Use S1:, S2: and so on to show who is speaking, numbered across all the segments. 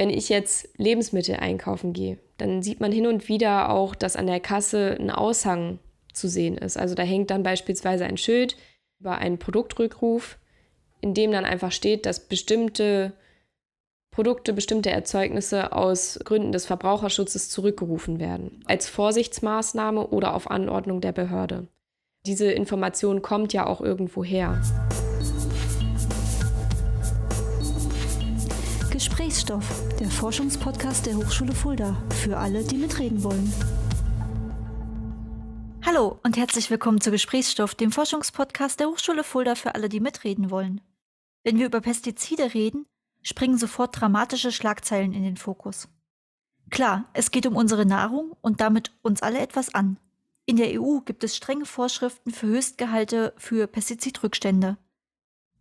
S1: Wenn ich jetzt Lebensmittel einkaufen gehe, dann sieht man hin und wieder auch, dass an der Kasse ein Aushang zu sehen ist. Also da hängt dann beispielsweise ein Schild über einen Produktrückruf, in dem dann einfach steht, dass bestimmte Produkte, bestimmte Erzeugnisse aus Gründen des Verbraucherschutzes zurückgerufen werden, als Vorsichtsmaßnahme oder auf Anordnung der Behörde. Diese Information kommt ja auch irgendwo her.
S2: Gesprächsstoff, der Forschungspodcast der Hochschule Fulda, für alle, die mitreden wollen. Hallo und herzlich willkommen zu Gesprächsstoff, dem Forschungspodcast der Hochschule Fulda für alle, die mitreden wollen. Wenn wir über Pestizide reden, springen sofort dramatische Schlagzeilen in den Fokus. Klar, es geht um unsere Nahrung und damit uns alle etwas an. In der EU gibt es strenge Vorschriften für Höchstgehalte für Pestizidrückstände.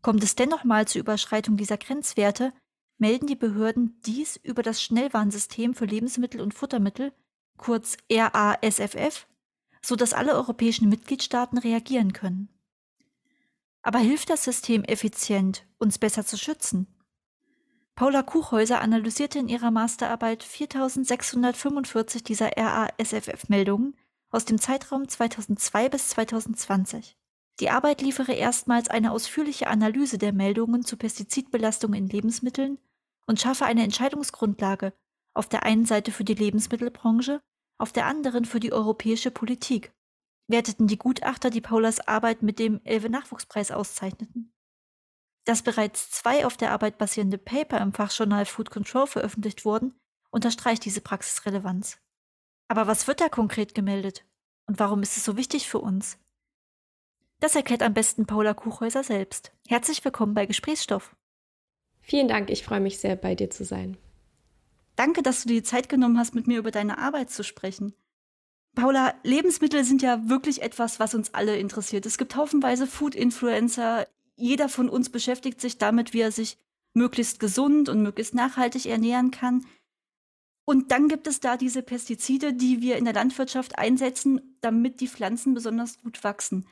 S2: Kommt es dennoch mal zur Überschreitung dieser Grenzwerte, melden die Behörden dies über das Schnellwarnsystem für Lebensmittel und Futtermittel, kurz RASFF, so dass alle europäischen Mitgliedstaaten reagieren können. Aber hilft das System effizient, uns besser zu schützen? Paula Kuchhäuser analysierte in ihrer Masterarbeit 4645 dieser RASFF-Meldungen aus dem Zeitraum 2002 bis 2020. Die Arbeit liefere erstmals eine ausführliche Analyse der Meldungen zu Pestizidbelastung in Lebensmitteln und schaffe eine Entscheidungsgrundlage, auf der einen Seite für die Lebensmittelbranche, auf der anderen für die europäische Politik, werteten die Gutachter, die Paulas Arbeit mit dem Elve Nachwuchspreis auszeichneten. Dass bereits zwei auf der Arbeit basierende Paper im Fachjournal Food Control veröffentlicht wurden, unterstreicht diese Praxisrelevanz. Aber was wird da konkret gemeldet? Und warum ist es so wichtig für uns? Das erklärt am besten Paula Kuchhäuser selbst. Herzlich willkommen bei Gesprächsstoff.
S1: Vielen Dank, ich freue mich sehr, bei dir zu sein.
S2: Danke, dass du dir die Zeit genommen hast, mit mir über deine Arbeit zu sprechen. Paula, Lebensmittel sind ja wirklich etwas, was uns alle interessiert. Es gibt haufenweise Food-Influencer, jeder von uns beschäftigt sich damit, wie er sich möglichst gesund und möglichst nachhaltig ernähren kann. Und dann gibt es da diese Pestizide, die wir in der Landwirtschaft einsetzen, damit die Pflanzen besonders gut wachsen.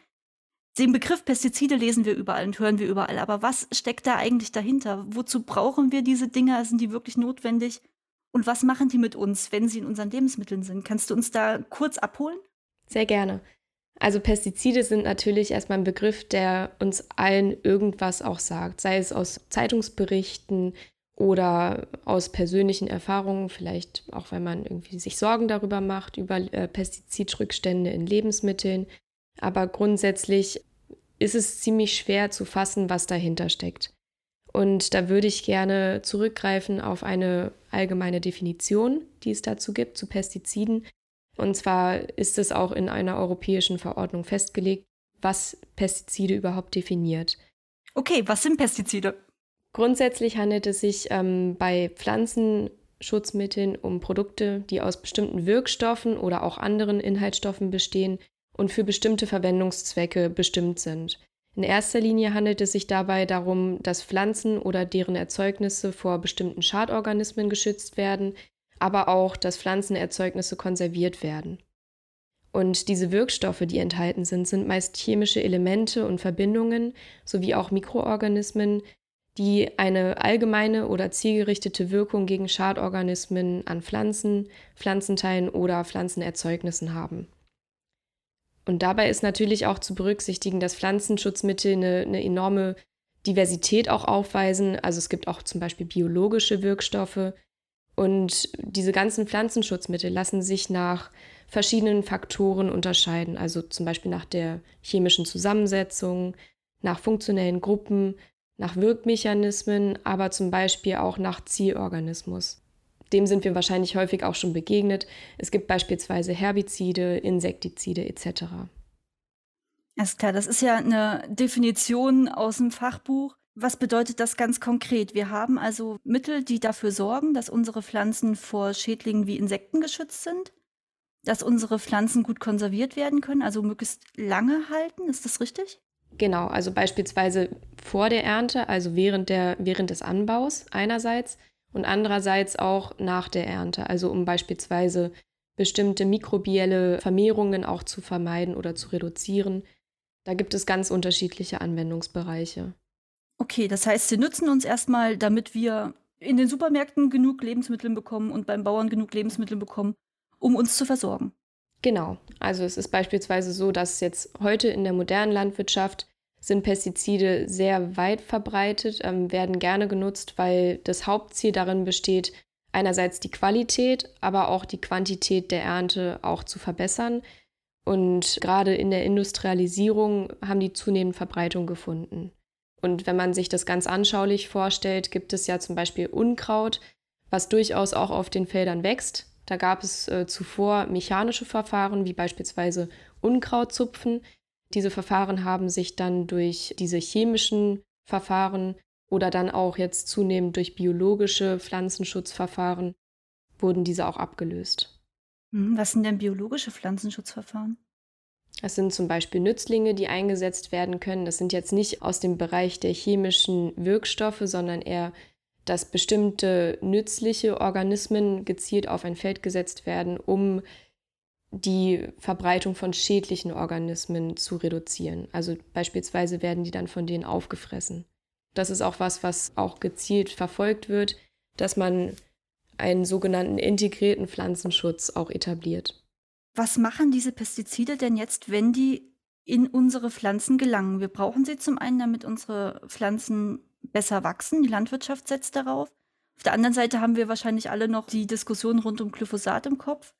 S2: Den Begriff Pestizide lesen wir überall und hören wir überall. Aber was steckt da eigentlich dahinter? Wozu brauchen wir diese Dinger? Sind die wirklich notwendig? Und was machen die mit uns, wenn sie in unseren Lebensmitteln sind? Kannst du uns da kurz abholen?
S1: Sehr gerne. Also Pestizide sind natürlich erstmal ein Begriff, der uns allen irgendwas auch sagt, sei es aus Zeitungsberichten oder aus persönlichen Erfahrungen, vielleicht auch weil man irgendwie sich Sorgen darüber macht, über äh, Pestizidrückstände in Lebensmitteln. Aber grundsätzlich ist es ziemlich schwer zu fassen, was dahinter steckt. Und da würde ich gerne zurückgreifen auf eine allgemeine Definition, die es dazu gibt, zu Pestiziden, und zwar ist es auch in einer europäischen Verordnung festgelegt, was Pestizide überhaupt definiert.
S2: Okay, was sind Pestizide?
S1: Grundsätzlich handelt es sich ähm, bei Pflanzenschutzmitteln um Produkte, die aus bestimmten Wirkstoffen oder auch anderen Inhaltsstoffen bestehen und für bestimmte Verwendungszwecke bestimmt sind. In erster Linie handelt es sich dabei darum, dass Pflanzen oder deren Erzeugnisse vor bestimmten Schadorganismen geschützt werden, aber auch, dass Pflanzenerzeugnisse konserviert werden. Und diese Wirkstoffe, die enthalten sind, sind meist chemische Elemente und Verbindungen sowie auch Mikroorganismen, die eine allgemeine oder zielgerichtete Wirkung gegen Schadorganismen an Pflanzen, Pflanzenteilen oder Pflanzenerzeugnissen haben. Und dabei ist natürlich auch zu berücksichtigen, dass Pflanzenschutzmittel eine, eine enorme Diversität auch aufweisen. Also es gibt auch zum Beispiel biologische Wirkstoffe, und diese ganzen Pflanzenschutzmittel lassen sich nach verschiedenen Faktoren unterscheiden, also zum Beispiel nach der chemischen Zusammensetzung, nach funktionellen Gruppen, nach Wirkmechanismen, aber zum Beispiel auch nach Zielorganismus. Dem sind wir wahrscheinlich häufig auch schon begegnet. Es gibt beispielsweise Herbizide, Insektizide etc.
S2: Alles klar, das ist ja eine Definition aus dem Fachbuch. Was bedeutet das ganz konkret? Wir haben also Mittel, die dafür sorgen, dass unsere Pflanzen vor Schädlingen wie Insekten geschützt sind, dass unsere Pflanzen gut konserviert werden können, also möglichst lange halten. Ist das richtig?
S1: Genau, also beispielsweise vor der Ernte, also während, der, während des Anbaus einerseits und andererseits auch nach der Ernte, also um beispielsweise bestimmte mikrobielle Vermehrungen auch zu vermeiden oder zu reduzieren. Da gibt es ganz unterschiedliche Anwendungsbereiche.
S2: Okay, das heißt, sie nützen uns erstmal, damit wir in den Supermärkten genug Lebensmittel bekommen und beim Bauern genug Lebensmittel bekommen, um uns zu versorgen.
S1: Genau. Also es ist beispielsweise so, dass jetzt heute in der modernen Landwirtschaft sind Pestizide sehr weit verbreitet, ähm, werden gerne genutzt, weil das Hauptziel darin besteht, einerseits die Qualität, aber auch die Quantität der Ernte auch zu verbessern. Und gerade in der Industrialisierung haben die zunehmend Verbreitung gefunden. Und wenn man sich das ganz anschaulich vorstellt, gibt es ja zum Beispiel Unkraut, was durchaus auch auf den Feldern wächst. Da gab es äh, zuvor mechanische Verfahren, wie beispielsweise Unkrautzupfen. Diese Verfahren haben sich dann durch diese chemischen Verfahren oder dann auch jetzt zunehmend durch biologische Pflanzenschutzverfahren wurden diese auch abgelöst.
S2: Hm, was sind denn biologische Pflanzenschutzverfahren?
S1: Das sind zum Beispiel Nützlinge, die eingesetzt werden können. Das sind jetzt nicht aus dem Bereich der chemischen Wirkstoffe, sondern eher, dass bestimmte nützliche Organismen gezielt auf ein Feld gesetzt werden, um die Verbreitung von schädlichen Organismen zu reduzieren. Also beispielsweise werden die dann von denen aufgefressen. Das ist auch was, was auch gezielt verfolgt wird, dass man einen sogenannten integrierten Pflanzenschutz auch etabliert.
S2: Was machen diese Pestizide denn jetzt, wenn die in unsere Pflanzen gelangen? Wir brauchen sie zum einen, damit unsere Pflanzen besser wachsen. Die Landwirtschaft setzt darauf. Auf der anderen Seite haben wir wahrscheinlich alle noch die Diskussion rund um Glyphosat im Kopf.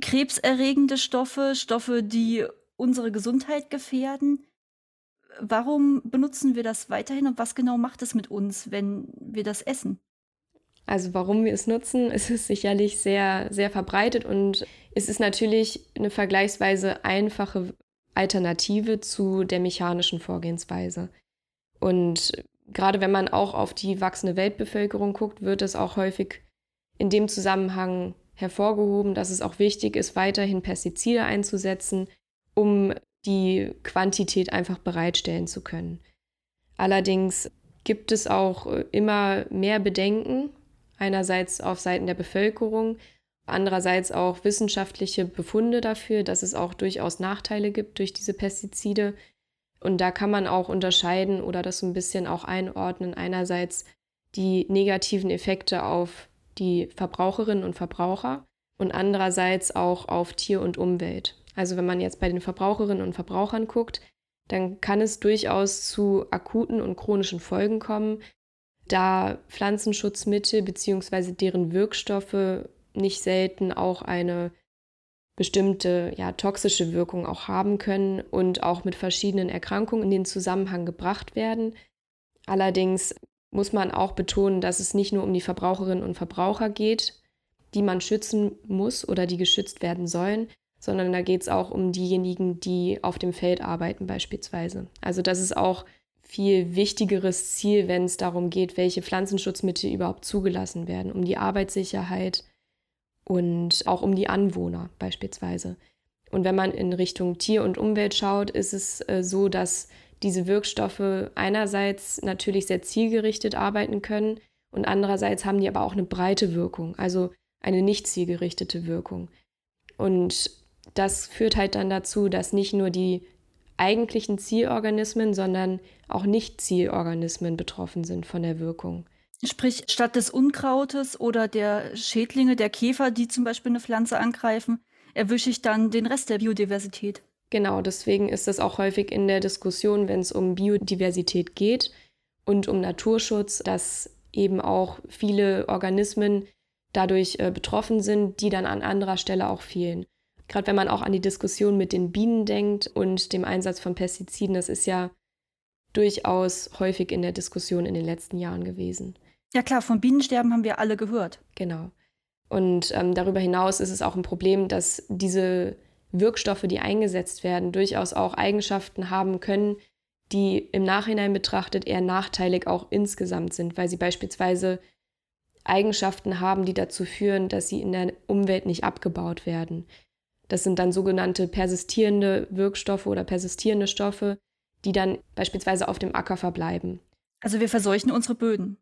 S2: Krebserregende Stoffe, Stoffe, die unsere Gesundheit gefährden. Warum benutzen wir das weiterhin und was genau macht es mit uns, wenn wir das essen?
S1: Also warum wir es nutzen, ist es sicherlich sehr, sehr verbreitet und es ist natürlich eine vergleichsweise einfache Alternative zu der mechanischen Vorgehensweise. Und gerade wenn man auch auf die wachsende Weltbevölkerung guckt, wird es auch häufig in dem Zusammenhang hervorgehoben, dass es auch wichtig ist, weiterhin Pestizide einzusetzen, um die Quantität einfach bereitstellen zu können. Allerdings gibt es auch immer mehr Bedenken, einerseits auf Seiten der Bevölkerung, andererseits auch wissenschaftliche Befunde dafür, dass es auch durchaus Nachteile gibt durch diese Pestizide. Und da kann man auch unterscheiden oder das so ein bisschen auch einordnen. Einerseits die negativen Effekte auf die Verbraucherinnen und Verbraucher und andererseits auch auf Tier und Umwelt. Also wenn man jetzt bei den Verbraucherinnen und Verbrauchern guckt, dann kann es durchaus zu akuten und chronischen Folgen kommen, da Pflanzenschutzmittel bzw. deren Wirkstoffe nicht selten auch eine bestimmte ja, toxische Wirkung auch haben können und auch mit verschiedenen Erkrankungen in den Zusammenhang gebracht werden. Allerdings muss man auch betonen, dass es nicht nur um die Verbraucherinnen und Verbraucher geht, die man schützen muss oder die geschützt werden sollen, sondern da geht es auch um diejenigen, die auf dem Feld arbeiten beispielsweise. Also das ist auch viel wichtigeres Ziel, wenn es darum geht, welche Pflanzenschutzmittel überhaupt zugelassen werden, um die Arbeitssicherheit und auch um die Anwohner beispielsweise. Und wenn man in Richtung Tier und Umwelt schaut, ist es äh, so, dass diese Wirkstoffe einerseits natürlich sehr zielgerichtet arbeiten können und andererseits haben die aber auch eine breite Wirkung, also eine nicht zielgerichtete Wirkung. Und das führt halt dann dazu, dass nicht nur die eigentlichen Zielorganismen, sondern auch Nicht-Zielorganismen betroffen sind von der Wirkung.
S2: Sprich, statt des Unkrautes oder der Schädlinge, der Käfer, die zum Beispiel eine Pflanze angreifen, erwische ich dann den Rest der Biodiversität.
S1: Genau, deswegen ist das auch häufig in der Diskussion, wenn es um Biodiversität geht und um Naturschutz, dass eben auch viele Organismen dadurch äh, betroffen sind, die dann an anderer Stelle auch fehlen. Gerade wenn man auch an die Diskussion mit den Bienen denkt und dem Einsatz von Pestiziden, das ist ja durchaus häufig in der Diskussion in den letzten Jahren gewesen.
S2: Ja klar, vom Bienensterben haben wir alle gehört.
S1: Genau. Und ähm, darüber hinaus ist es auch ein Problem, dass diese Wirkstoffe, die eingesetzt werden, durchaus auch Eigenschaften haben können, die im Nachhinein betrachtet eher nachteilig auch insgesamt sind, weil sie beispielsweise Eigenschaften haben, die dazu führen, dass sie in der Umwelt nicht abgebaut werden. Das sind dann sogenannte persistierende Wirkstoffe oder persistierende Stoffe, die dann beispielsweise auf dem Acker verbleiben.
S2: Also wir verseuchen unsere Böden.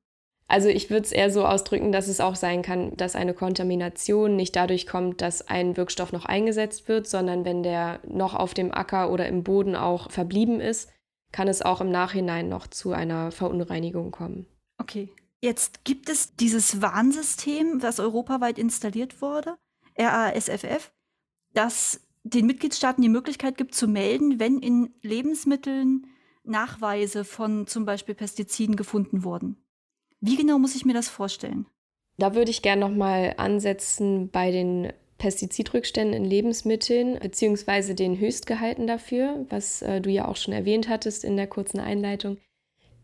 S1: Also ich würde es eher so ausdrücken, dass es auch sein kann, dass eine Kontamination nicht dadurch kommt, dass ein Wirkstoff noch eingesetzt wird, sondern wenn der noch auf dem Acker oder im Boden auch verblieben ist, kann es auch im Nachhinein noch zu einer Verunreinigung kommen.
S2: Okay. Jetzt gibt es dieses Warnsystem, das europaweit installiert wurde, RASFF, das den Mitgliedstaaten die Möglichkeit gibt zu melden, wenn in Lebensmitteln Nachweise von zum Beispiel Pestiziden gefunden wurden. Wie genau muss ich mir das vorstellen?
S1: Da würde ich gerne nochmal ansetzen bei den Pestizidrückständen in Lebensmitteln beziehungsweise den Höchstgehalten dafür, was äh, du ja auch schon erwähnt hattest in der kurzen Einleitung.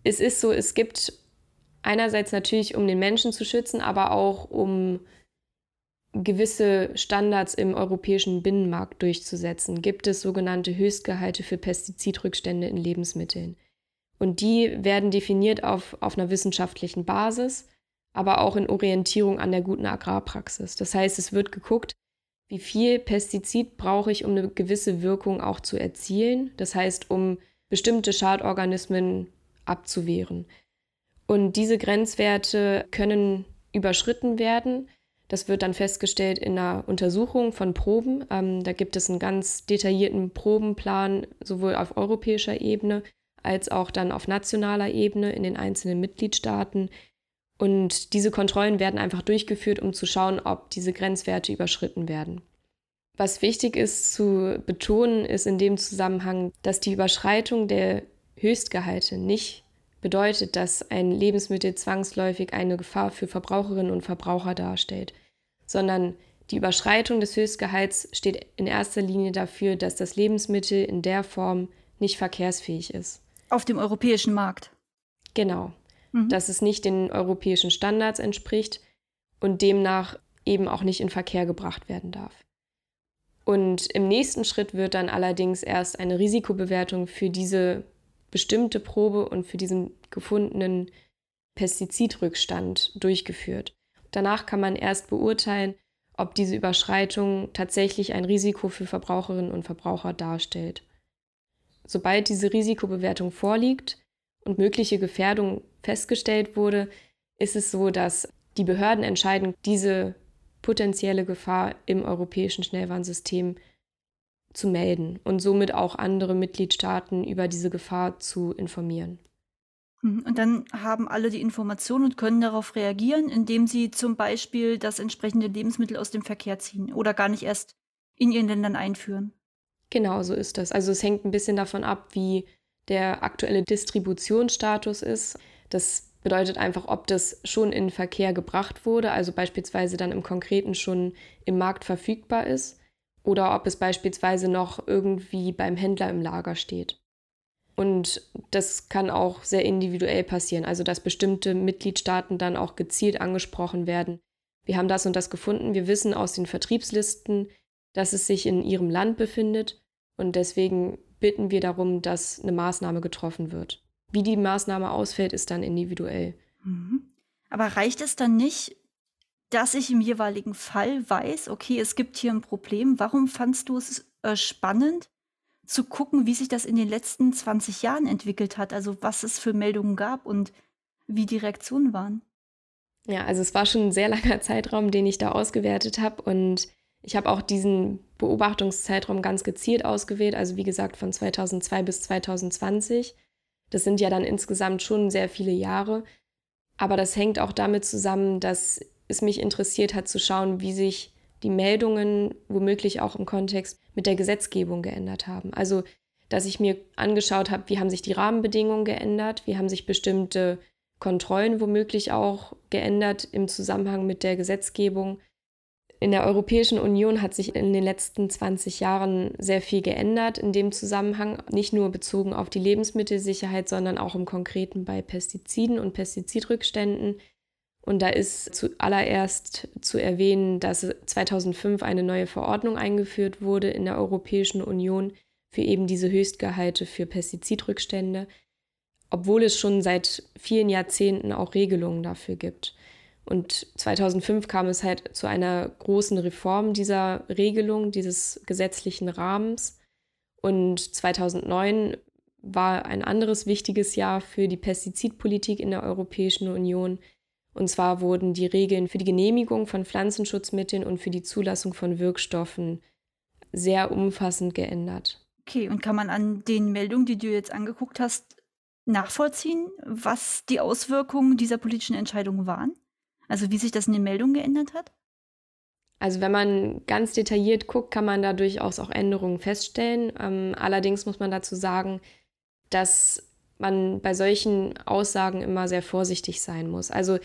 S1: Es ist so, es gibt einerseits natürlich, um den Menschen zu schützen, aber auch um gewisse Standards im europäischen Binnenmarkt durchzusetzen, gibt es sogenannte Höchstgehalte für Pestizidrückstände in Lebensmitteln. Und die werden definiert auf, auf einer wissenschaftlichen Basis, aber auch in Orientierung an der guten Agrarpraxis. Das heißt, es wird geguckt, wie viel Pestizid brauche ich, um eine gewisse Wirkung auch zu erzielen. Das heißt, um bestimmte Schadorganismen abzuwehren. Und diese Grenzwerte können überschritten werden das wird dann festgestellt in einer Untersuchung von Proben. Ähm, da gibt es einen ganz detaillierten Probenplan, sowohl auf europäischer Ebene als auch dann auf nationaler Ebene in den einzelnen Mitgliedstaaten. Und diese Kontrollen werden einfach durchgeführt, um zu schauen, ob diese Grenzwerte überschritten werden. Was wichtig ist zu betonen, ist in dem Zusammenhang, dass die Überschreitung der Höchstgehalte nicht bedeutet, dass ein Lebensmittel zwangsläufig eine Gefahr für Verbraucherinnen und Verbraucher darstellt, sondern die Überschreitung des Höchstgehalts steht in erster Linie dafür, dass das Lebensmittel in der Form nicht verkehrsfähig ist.
S2: Auf dem europäischen Markt.
S1: Genau. Mhm. Dass es nicht den europäischen Standards entspricht und demnach eben auch nicht in Verkehr gebracht werden darf. Und im nächsten Schritt wird dann allerdings erst eine Risikobewertung für diese bestimmte Probe und für diesen gefundenen Pestizidrückstand durchgeführt. Danach kann man erst beurteilen, ob diese Überschreitung tatsächlich ein Risiko für Verbraucherinnen und Verbraucher darstellt. Sobald diese Risikobewertung vorliegt und mögliche Gefährdung festgestellt wurde, ist es so, dass die Behörden entscheiden, diese potenzielle Gefahr im europäischen Schnellwarnsystem zu melden und somit auch andere Mitgliedstaaten über diese Gefahr zu informieren.
S2: Mhm, und dann haben alle die Informationen und können darauf reagieren, indem sie zum Beispiel das entsprechende Lebensmittel aus dem Verkehr ziehen oder gar nicht erst in ihren Ländern einführen.
S1: Genau so ist das. Also es hängt ein bisschen davon ab, wie der aktuelle Distributionsstatus ist. Das bedeutet einfach, ob das schon in Verkehr gebracht wurde, also beispielsweise dann im Konkreten schon im Markt verfügbar ist oder ob es beispielsweise noch irgendwie beim Händler im Lager steht. Und das kann auch sehr individuell passieren, also dass bestimmte Mitgliedstaaten dann auch gezielt angesprochen werden. Wir haben das und das gefunden, wir wissen aus den Vertriebslisten, dass es sich in ihrem Land befindet und deswegen bitten wir darum, dass eine Maßnahme getroffen wird. Wie die Maßnahme ausfällt, ist dann individuell.
S2: Mhm. Aber reicht es dann nicht, dass ich im jeweiligen Fall weiß, okay, es gibt hier ein Problem. Warum fandst du es äh, spannend zu gucken, wie sich das in den letzten 20 Jahren entwickelt hat? Also was es für Meldungen gab und wie die Reaktionen waren?
S1: Ja, also es war schon ein sehr langer Zeitraum, den ich da ausgewertet habe und ich habe auch diesen Beobachtungszeitraum ganz gezielt ausgewählt, also wie gesagt von 2002 bis 2020. Das sind ja dann insgesamt schon sehr viele Jahre, aber das hängt auch damit zusammen, dass es mich interessiert hat zu schauen, wie sich die Meldungen womöglich auch im Kontext mit der Gesetzgebung geändert haben. Also, dass ich mir angeschaut habe, wie haben sich die Rahmenbedingungen geändert, wie haben sich bestimmte Kontrollen womöglich auch geändert im Zusammenhang mit der Gesetzgebung. In der Europäischen Union hat sich in den letzten 20 Jahren sehr viel geändert in dem Zusammenhang, nicht nur bezogen auf die Lebensmittelsicherheit, sondern auch im Konkreten bei Pestiziden und Pestizidrückständen. Und da ist zuallererst zu erwähnen, dass 2005 eine neue Verordnung eingeführt wurde in der Europäischen Union für eben diese Höchstgehalte für Pestizidrückstände, obwohl es schon seit vielen Jahrzehnten auch Regelungen dafür gibt. Und 2005 kam es halt zu einer großen Reform dieser Regelung, dieses gesetzlichen Rahmens. Und 2009 war ein anderes wichtiges Jahr für die Pestizidpolitik in der Europäischen Union. Und zwar wurden die Regeln für die Genehmigung von Pflanzenschutzmitteln und für die Zulassung von Wirkstoffen sehr umfassend geändert.
S2: Okay, und kann man an den Meldungen, die du jetzt angeguckt hast, nachvollziehen, was die Auswirkungen dieser politischen Entscheidungen waren? Also wie sich das in den Meldungen geändert hat?
S1: Also wenn man ganz detailliert guckt, kann man da durchaus auch Änderungen feststellen. Ähm, allerdings muss man dazu sagen, dass man bei solchen Aussagen immer sehr vorsichtig sein muss. Also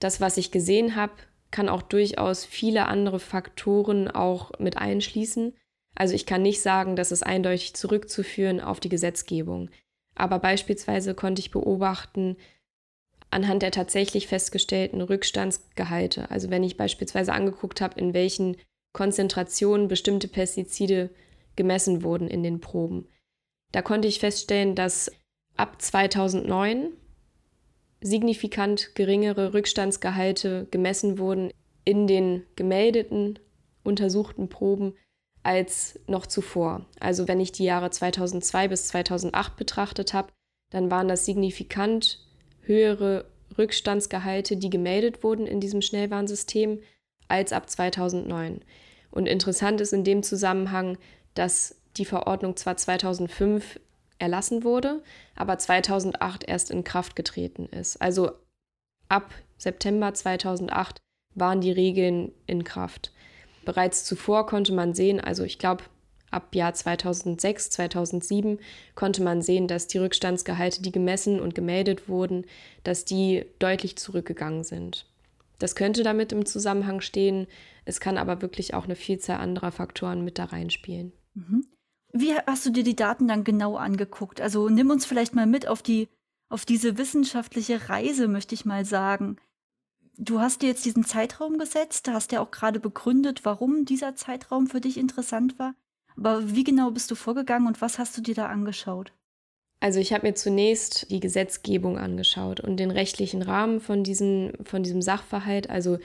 S1: das, was ich gesehen habe, kann auch durchaus viele andere Faktoren auch mit einschließen. Also ich kann nicht sagen, dass es eindeutig zurückzuführen auf die Gesetzgebung. Aber beispielsweise konnte ich beobachten, anhand der tatsächlich festgestellten Rückstandsgehalte, also wenn ich beispielsweise angeguckt habe, in welchen Konzentrationen bestimmte Pestizide gemessen wurden in den Proben, da konnte ich feststellen, dass ab 2009 signifikant geringere Rückstandsgehalte gemessen wurden in den gemeldeten untersuchten Proben als noch zuvor. Also wenn ich die Jahre 2002 bis 2008 betrachtet habe, dann waren das signifikant höhere Rückstandsgehalte, die gemeldet wurden in diesem Schnellwarnsystem, als ab 2009. Und interessant ist in dem Zusammenhang, dass die Verordnung zwar 2005 erlassen wurde, aber 2008 erst in Kraft getreten ist. Also ab September 2008 waren die Regeln in Kraft. Bereits zuvor konnte man sehen, also ich glaube ab Jahr 2006, 2007 konnte man sehen, dass die Rückstandsgehalte, die gemessen und gemeldet wurden, dass die deutlich zurückgegangen sind. Das könnte damit im Zusammenhang stehen, es kann aber wirklich auch eine Vielzahl anderer Faktoren mit da reinspielen.
S2: Mhm. Wie hast du dir die Daten dann genau angeguckt? Also nimm uns vielleicht mal mit auf die auf diese wissenschaftliche Reise, möchte ich mal sagen. Du hast dir jetzt diesen Zeitraum gesetzt, hast ja auch gerade begründet, warum dieser Zeitraum für dich interessant war. Aber wie genau bist du vorgegangen und was hast du dir da angeschaut?
S1: Also ich habe mir zunächst die Gesetzgebung angeschaut und den rechtlichen Rahmen von, diesen, von diesem Sachverhalt. Also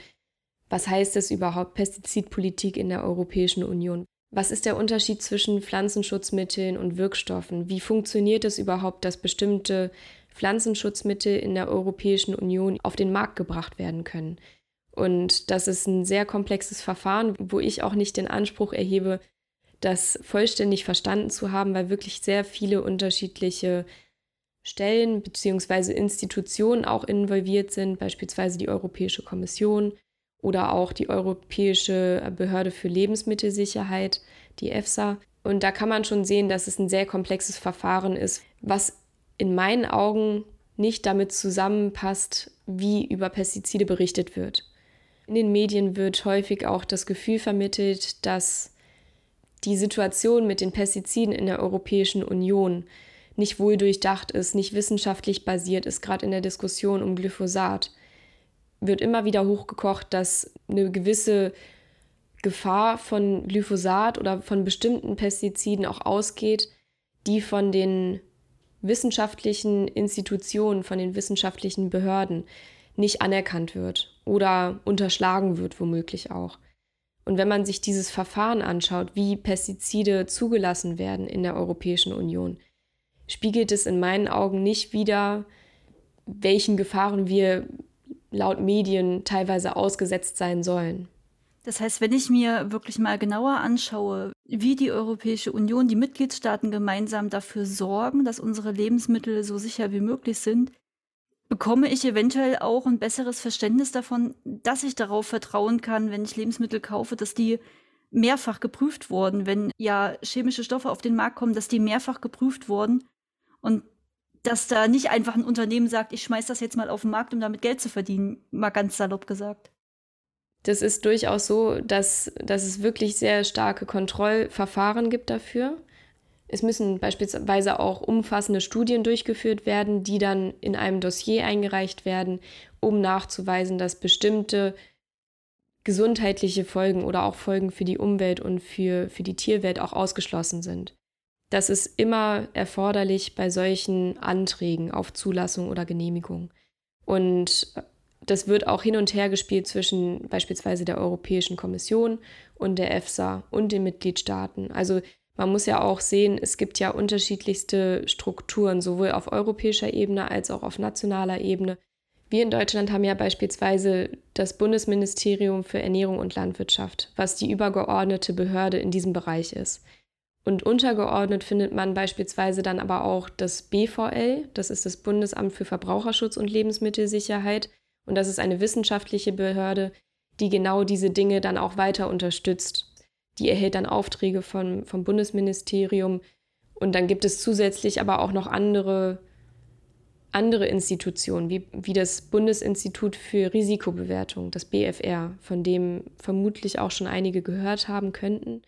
S1: was heißt es überhaupt Pestizidpolitik in der Europäischen Union? Was ist der Unterschied zwischen Pflanzenschutzmitteln und Wirkstoffen? Wie funktioniert es überhaupt, dass bestimmte Pflanzenschutzmittel in der Europäischen Union auf den Markt gebracht werden können? Und das ist ein sehr komplexes Verfahren, wo ich auch nicht den Anspruch erhebe, das vollständig verstanden zu haben, weil wirklich sehr viele unterschiedliche Stellen bzw. Institutionen auch involviert sind, beispielsweise die Europäische Kommission, oder auch die Europäische Behörde für Lebensmittelsicherheit, die EFSA. Und da kann man schon sehen, dass es ein sehr komplexes Verfahren ist, was in meinen Augen nicht damit zusammenpasst, wie über Pestizide berichtet wird. In den Medien wird häufig auch das Gefühl vermittelt, dass die Situation mit den Pestiziden in der Europäischen Union nicht wohl durchdacht ist, nicht wissenschaftlich basiert ist, gerade in der Diskussion um Glyphosat wird immer wieder hochgekocht, dass eine gewisse Gefahr von Glyphosat oder von bestimmten Pestiziden auch ausgeht, die von den wissenschaftlichen Institutionen, von den wissenschaftlichen Behörden nicht anerkannt wird oder unterschlagen wird, womöglich auch. Und wenn man sich dieses Verfahren anschaut, wie Pestizide zugelassen werden in der Europäischen Union, spiegelt es in meinen Augen nicht wider, welchen Gefahren wir laut Medien teilweise ausgesetzt sein sollen.
S2: Das heißt, wenn ich mir wirklich mal genauer anschaue, wie die Europäische Union, die Mitgliedstaaten gemeinsam dafür sorgen, dass unsere Lebensmittel so sicher wie möglich sind, bekomme ich eventuell auch ein besseres Verständnis davon, dass ich darauf vertrauen kann, wenn ich Lebensmittel kaufe, dass die mehrfach geprüft wurden, wenn ja chemische Stoffe auf den Markt kommen, dass die mehrfach geprüft wurden und dass da nicht einfach ein Unternehmen sagt, ich schmeiß das jetzt mal auf den Markt, um damit Geld zu verdienen, mal ganz salopp gesagt.
S1: Das ist durchaus so, dass, dass es wirklich sehr starke Kontrollverfahren gibt dafür. Es müssen beispielsweise auch umfassende Studien durchgeführt werden, die dann in einem Dossier eingereicht werden, um nachzuweisen, dass bestimmte gesundheitliche Folgen oder auch Folgen für die Umwelt und für, für die Tierwelt auch ausgeschlossen sind. Das ist immer erforderlich bei solchen Anträgen auf Zulassung oder Genehmigung. Und das wird auch hin und her gespielt zwischen beispielsweise der Europäischen Kommission und der EFSA und den Mitgliedstaaten. Also man muss ja auch sehen, es gibt ja unterschiedlichste Strukturen, sowohl auf europäischer Ebene als auch auf nationaler Ebene. Wir in Deutschland haben ja beispielsweise das Bundesministerium für Ernährung und Landwirtschaft, was die übergeordnete Behörde in diesem Bereich ist. Und untergeordnet findet man beispielsweise dann aber auch das BVL, das ist das Bundesamt für Verbraucherschutz und Lebensmittelsicherheit. Und das ist eine wissenschaftliche Behörde, die genau diese Dinge dann auch weiter unterstützt. Die erhält dann Aufträge von, vom Bundesministerium. Und dann gibt es zusätzlich aber auch noch andere, andere Institutionen, wie, wie das Bundesinstitut für Risikobewertung, das BFR, von dem vermutlich auch schon einige gehört haben könnten.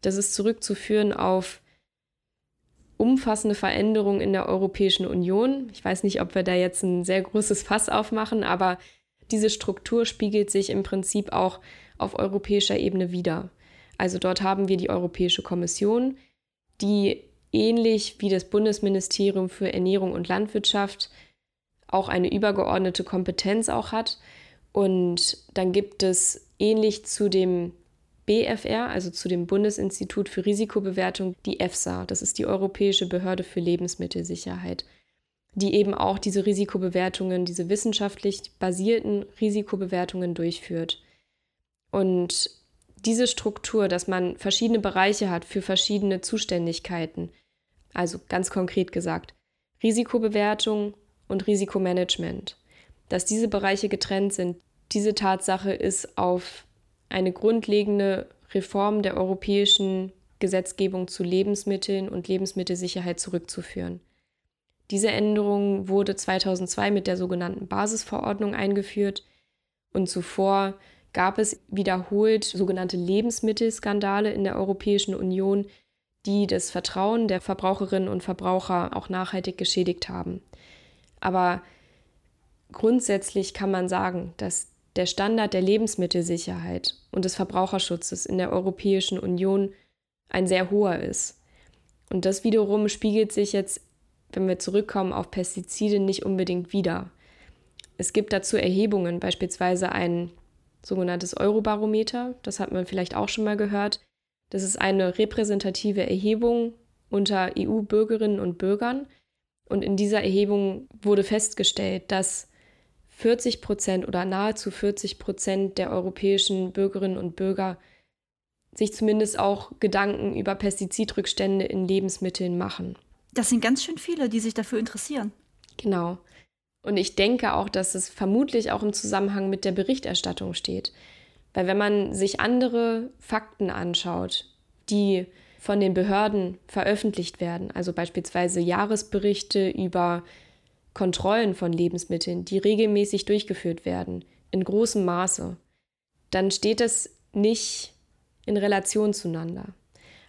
S1: Das ist zurückzuführen auf umfassende Veränderungen in der Europäischen Union. Ich weiß nicht, ob wir da jetzt ein sehr großes Fass aufmachen, aber diese Struktur spiegelt sich im Prinzip auch auf europäischer Ebene wider. Also dort haben wir die Europäische Kommission, die ähnlich wie das Bundesministerium für Ernährung und Landwirtschaft auch eine übergeordnete Kompetenz auch hat. Und dann gibt es ähnlich zu dem BFR, also zu dem Bundesinstitut für Risikobewertung, die EFSA, das ist die Europäische Behörde für Lebensmittelsicherheit, die eben auch diese Risikobewertungen, diese wissenschaftlich basierten Risikobewertungen durchführt. Und diese Struktur, dass man verschiedene Bereiche hat für verschiedene Zuständigkeiten, also ganz konkret gesagt, Risikobewertung und Risikomanagement, dass diese Bereiche getrennt sind, diese Tatsache ist auf eine grundlegende Reform der europäischen Gesetzgebung zu Lebensmitteln und Lebensmittelsicherheit zurückzuführen. Diese Änderung wurde 2002 mit der sogenannten Basisverordnung eingeführt und zuvor gab es wiederholt sogenannte Lebensmittelskandale in der Europäischen Union, die das Vertrauen der Verbraucherinnen und Verbraucher auch nachhaltig geschädigt haben. Aber grundsätzlich kann man sagen, dass der Standard der Lebensmittelsicherheit und des Verbraucherschutzes in der Europäischen Union ein sehr hoher ist. Und das wiederum spiegelt sich jetzt, wenn wir zurückkommen auf Pestizide, nicht unbedingt wider. Es gibt dazu Erhebungen, beispielsweise ein sogenanntes Eurobarometer, das hat man vielleicht auch schon mal gehört. Das ist eine repräsentative Erhebung unter EU-Bürgerinnen und Bürgern. Und in dieser Erhebung wurde festgestellt, dass 40 Prozent oder nahezu 40 Prozent der europäischen Bürgerinnen und Bürger sich zumindest auch Gedanken über Pestizidrückstände in Lebensmitteln machen.
S2: Das sind ganz schön viele, die sich dafür interessieren.
S1: Genau. Und ich denke auch, dass es vermutlich auch im Zusammenhang mit der Berichterstattung steht. Weil wenn man sich andere Fakten anschaut, die von den Behörden veröffentlicht werden, also beispielsweise Jahresberichte über Kontrollen von Lebensmitteln, die regelmäßig durchgeführt werden, in großem Maße, dann steht das nicht in Relation zueinander.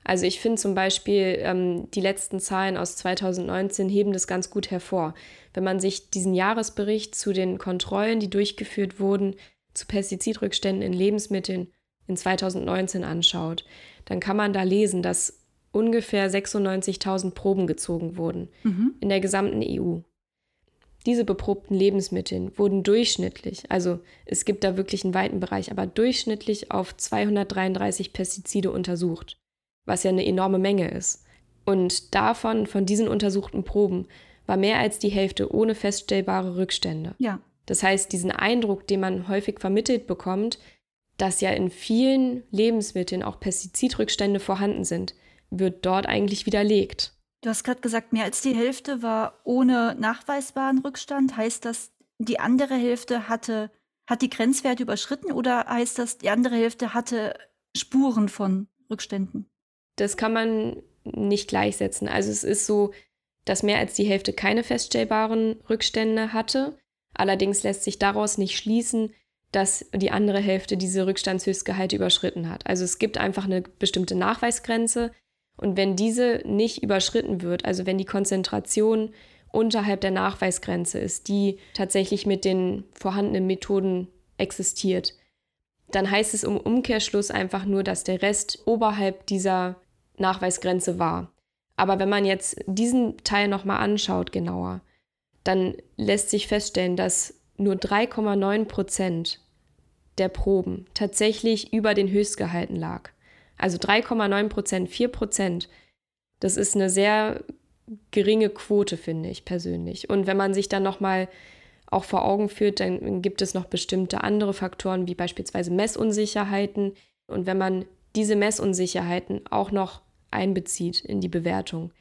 S1: Also ich finde zum Beispiel, ähm, die letzten Zahlen aus 2019 heben das ganz gut hervor. Wenn man sich diesen Jahresbericht zu den Kontrollen, die durchgeführt wurden, zu Pestizidrückständen in Lebensmitteln in 2019 anschaut, dann kann man da lesen, dass ungefähr 96.000 Proben gezogen wurden mhm. in der gesamten EU. Diese beprobten Lebensmittel wurden durchschnittlich, also es gibt da wirklich einen weiten Bereich, aber durchschnittlich auf 233 Pestizide untersucht, was ja eine enorme Menge ist. Und davon, von diesen untersuchten Proben, war mehr als die Hälfte ohne feststellbare Rückstände.
S2: Ja.
S1: Das heißt, diesen Eindruck, den man häufig vermittelt bekommt, dass ja in vielen Lebensmitteln auch Pestizidrückstände vorhanden sind, wird dort eigentlich widerlegt.
S2: Du hast gerade gesagt, mehr als die Hälfte war ohne nachweisbaren Rückstand. Heißt das, die andere Hälfte hatte, hat die Grenzwerte überschritten oder heißt das, die andere Hälfte hatte Spuren von Rückständen?
S1: Das kann man nicht gleichsetzen. Also es ist so, dass mehr als die Hälfte keine feststellbaren Rückstände hatte. Allerdings lässt sich daraus nicht schließen, dass die andere Hälfte diese Rückstandshöchstgehalte überschritten hat. Also es gibt einfach eine bestimmte Nachweisgrenze, und wenn diese nicht überschritten wird, also wenn die Konzentration unterhalb der Nachweisgrenze ist, die tatsächlich mit den vorhandenen Methoden existiert, dann heißt es im Umkehrschluss einfach nur, dass der Rest oberhalb dieser Nachweisgrenze war. Aber wenn man jetzt diesen Teil nochmal anschaut genauer, dann lässt sich feststellen, dass nur 3,9 Prozent der Proben tatsächlich über den Höchstgehalten lag. Also 3,9 Prozent, 4 Prozent. Das ist eine sehr geringe Quote, finde ich persönlich. Und wenn man sich dann nochmal auch vor Augen führt, dann gibt es noch bestimmte andere Faktoren, wie beispielsweise Messunsicherheiten. Und wenn man diese Messunsicherheiten auch noch einbezieht in die Bewertung,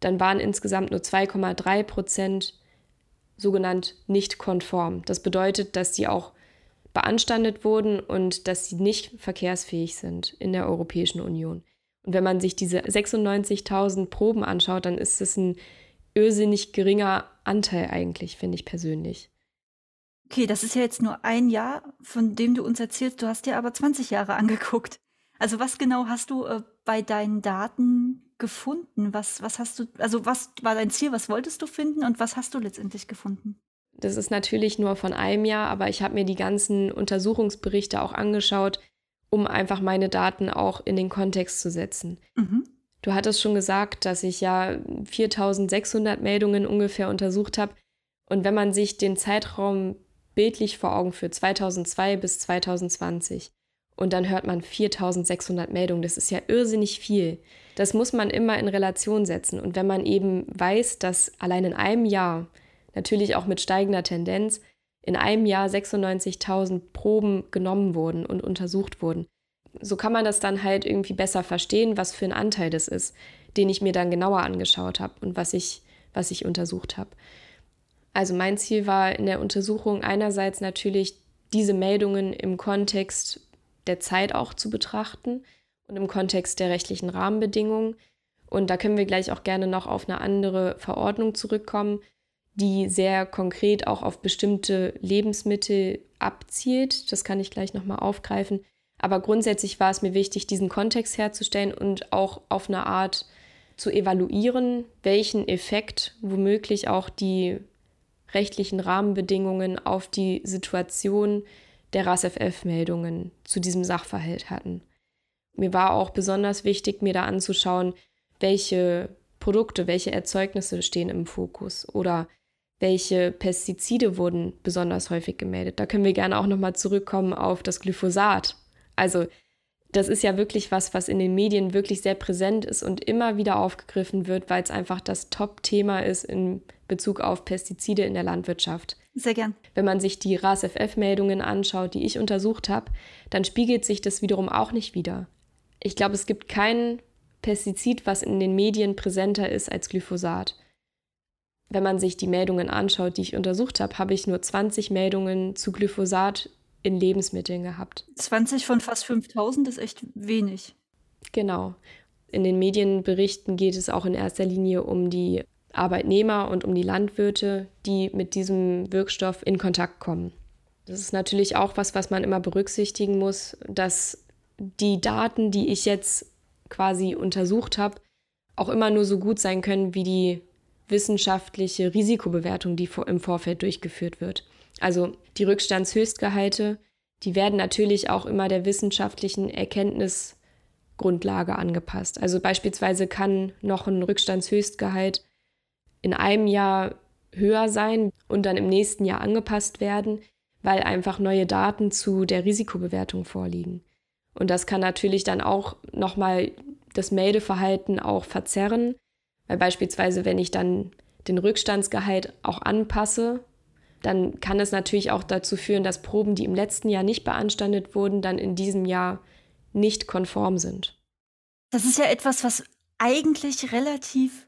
S1: dann waren insgesamt nur 2,3 Prozent sogenannt nicht konform. Das bedeutet, dass sie auch beanstandet wurden und dass sie nicht verkehrsfähig sind in der Europäischen Union. Und wenn man sich diese 96.000 Proben anschaut, dann ist es ein irrsinnig geringer Anteil eigentlich, finde ich persönlich.
S2: Okay, das ist ja jetzt nur ein Jahr, von dem du uns erzählst. Du hast dir aber 20 Jahre angeguckt. Also was genau hast du äh, bei deinen Daten gefunden? Was, was hast du, also was war dein Ziel? Was wolltest du finden und was hast du letztendlich gefunden?
S1: Das ist natürlich nur von einem Jahr, aber ich habe mir die ganzen Untersuchungsberichte auch angeschaut, um einfach meine Daten auch in den Kontext zu setzen. Mhm. Du hattest schon gesagt, dass ich ja 4600 Meldungen ungefähr untersucht habe. Und wenn man sich den Zeitraum bildlich vor Augen führt, 2002 bis 2020, und dann hört man 4600 Meldungen, das ist ja irrsinnig viel. Das muss man immer in Relation setzen. Und wenn man eben weiß, dass allein in einem Jahr, natürlich auch mit steigender Tendenz, in einem Jahr 96.000 Proben genommen wurden und untersucht wurden. So kann man das dann halt irgendwie besser verstehen, was für ein Anteil das ist, den ich mir dann genauer angeschaut habe und was ich, was ich untersucht habe. Also mein Ziel war in der Untersuchung einerseits natürlich diese Meldungen im Kontext der Zeit auch zu betrachten und im Kontext der rechtlichen Rahmenbedingungen. Und da können wir gleich auch gerne noch auf eine andere Verordnung zurückkommen, die sehr konkret auch auf bestimmte Lebensmittel abzielt. Das kann ich gleich nochmal aufgreifen. Aber grundsätzlich war es mir wichtig, diesen Kontext herzustellen und auch auf eine Art zu evaluieren, welchen Effekt womöglich auch die rechtlichen Rahmenbedingungen auf die Situation der RASFF-Meldungen zu diesem Sachverhalt hatten. Mir war auch besonders wichtig, mir da anzuschauen, welche Produkte, welche Erzeugnisse stehen im Fokus oder welche Pestizide wurden besonders häufig gemeldet. Da können wir gerne auch nochmal zurückkommen auf das Glyphosat. Also das ist ja wirklich was, was in den Medien wirklich sehr präsent ist und immer wieder aufgegriffen wird, weil es einfach das Top-Thema ist in Bezug auf Pestizide in der Landwirtschaft.
S2: Sehr gern.
S1: Wenn man sich die RASFF-Meldungen anschaut, die ich untersucht habe, dann spiegelt sich das wiederum auch nicht wieder. Ich glaube, es gibt kein Pestizid, was in den Medien präsenter ist als Glyphosat wenn man sich die Meldungen anschaut, die ich untersucht habe, habe ich nur 20 Meldungen zu Glyphosat in Lebensmitteln gehabt.
S2: 20 von fast 5000 ist echt wenig.
S1: Genau. In den Medienberichten geht es auch in erster Linie um die Arbeitnehmer und um die Landwirte, die mit diesem Wirkstoff in Kontakt kommen. Das ist natürlich auch was, was man immer berücksichtigen muss, dass die Daten, die ich jetzt quasi untersucht habe, auch immer nur so gut sein können wie die wissenschaftliche Risikobewertung, die im Vorfeld durchgeführt wird. Also die Rückstandshöchstgehalte, die werden natürlich auch immer der wissenschaftlichen Erkenntnisgrundlage angepasst. Also beispielsweise kann noch ein Rückstandshöchstgehalt in einem Jahr höher sein und dann im nächsten Jahr angepasst werden, weil einfach neue Daten zu der Risikobewertung vorliegen. Und das kann natürlich dann auch nochmal das Meldeverhalten auch verzerren, weil beispielsweise, wenn ich dann den Rückstandsgehalt auch anpasse, dann kann es natürlich auch dazu führen, dass Proben, die im letzten Jahr nicht beanstandet wurden, dann in diesem Jahr nicht konform sind.
S2: Das ist ja etwas, was eigentlich relativ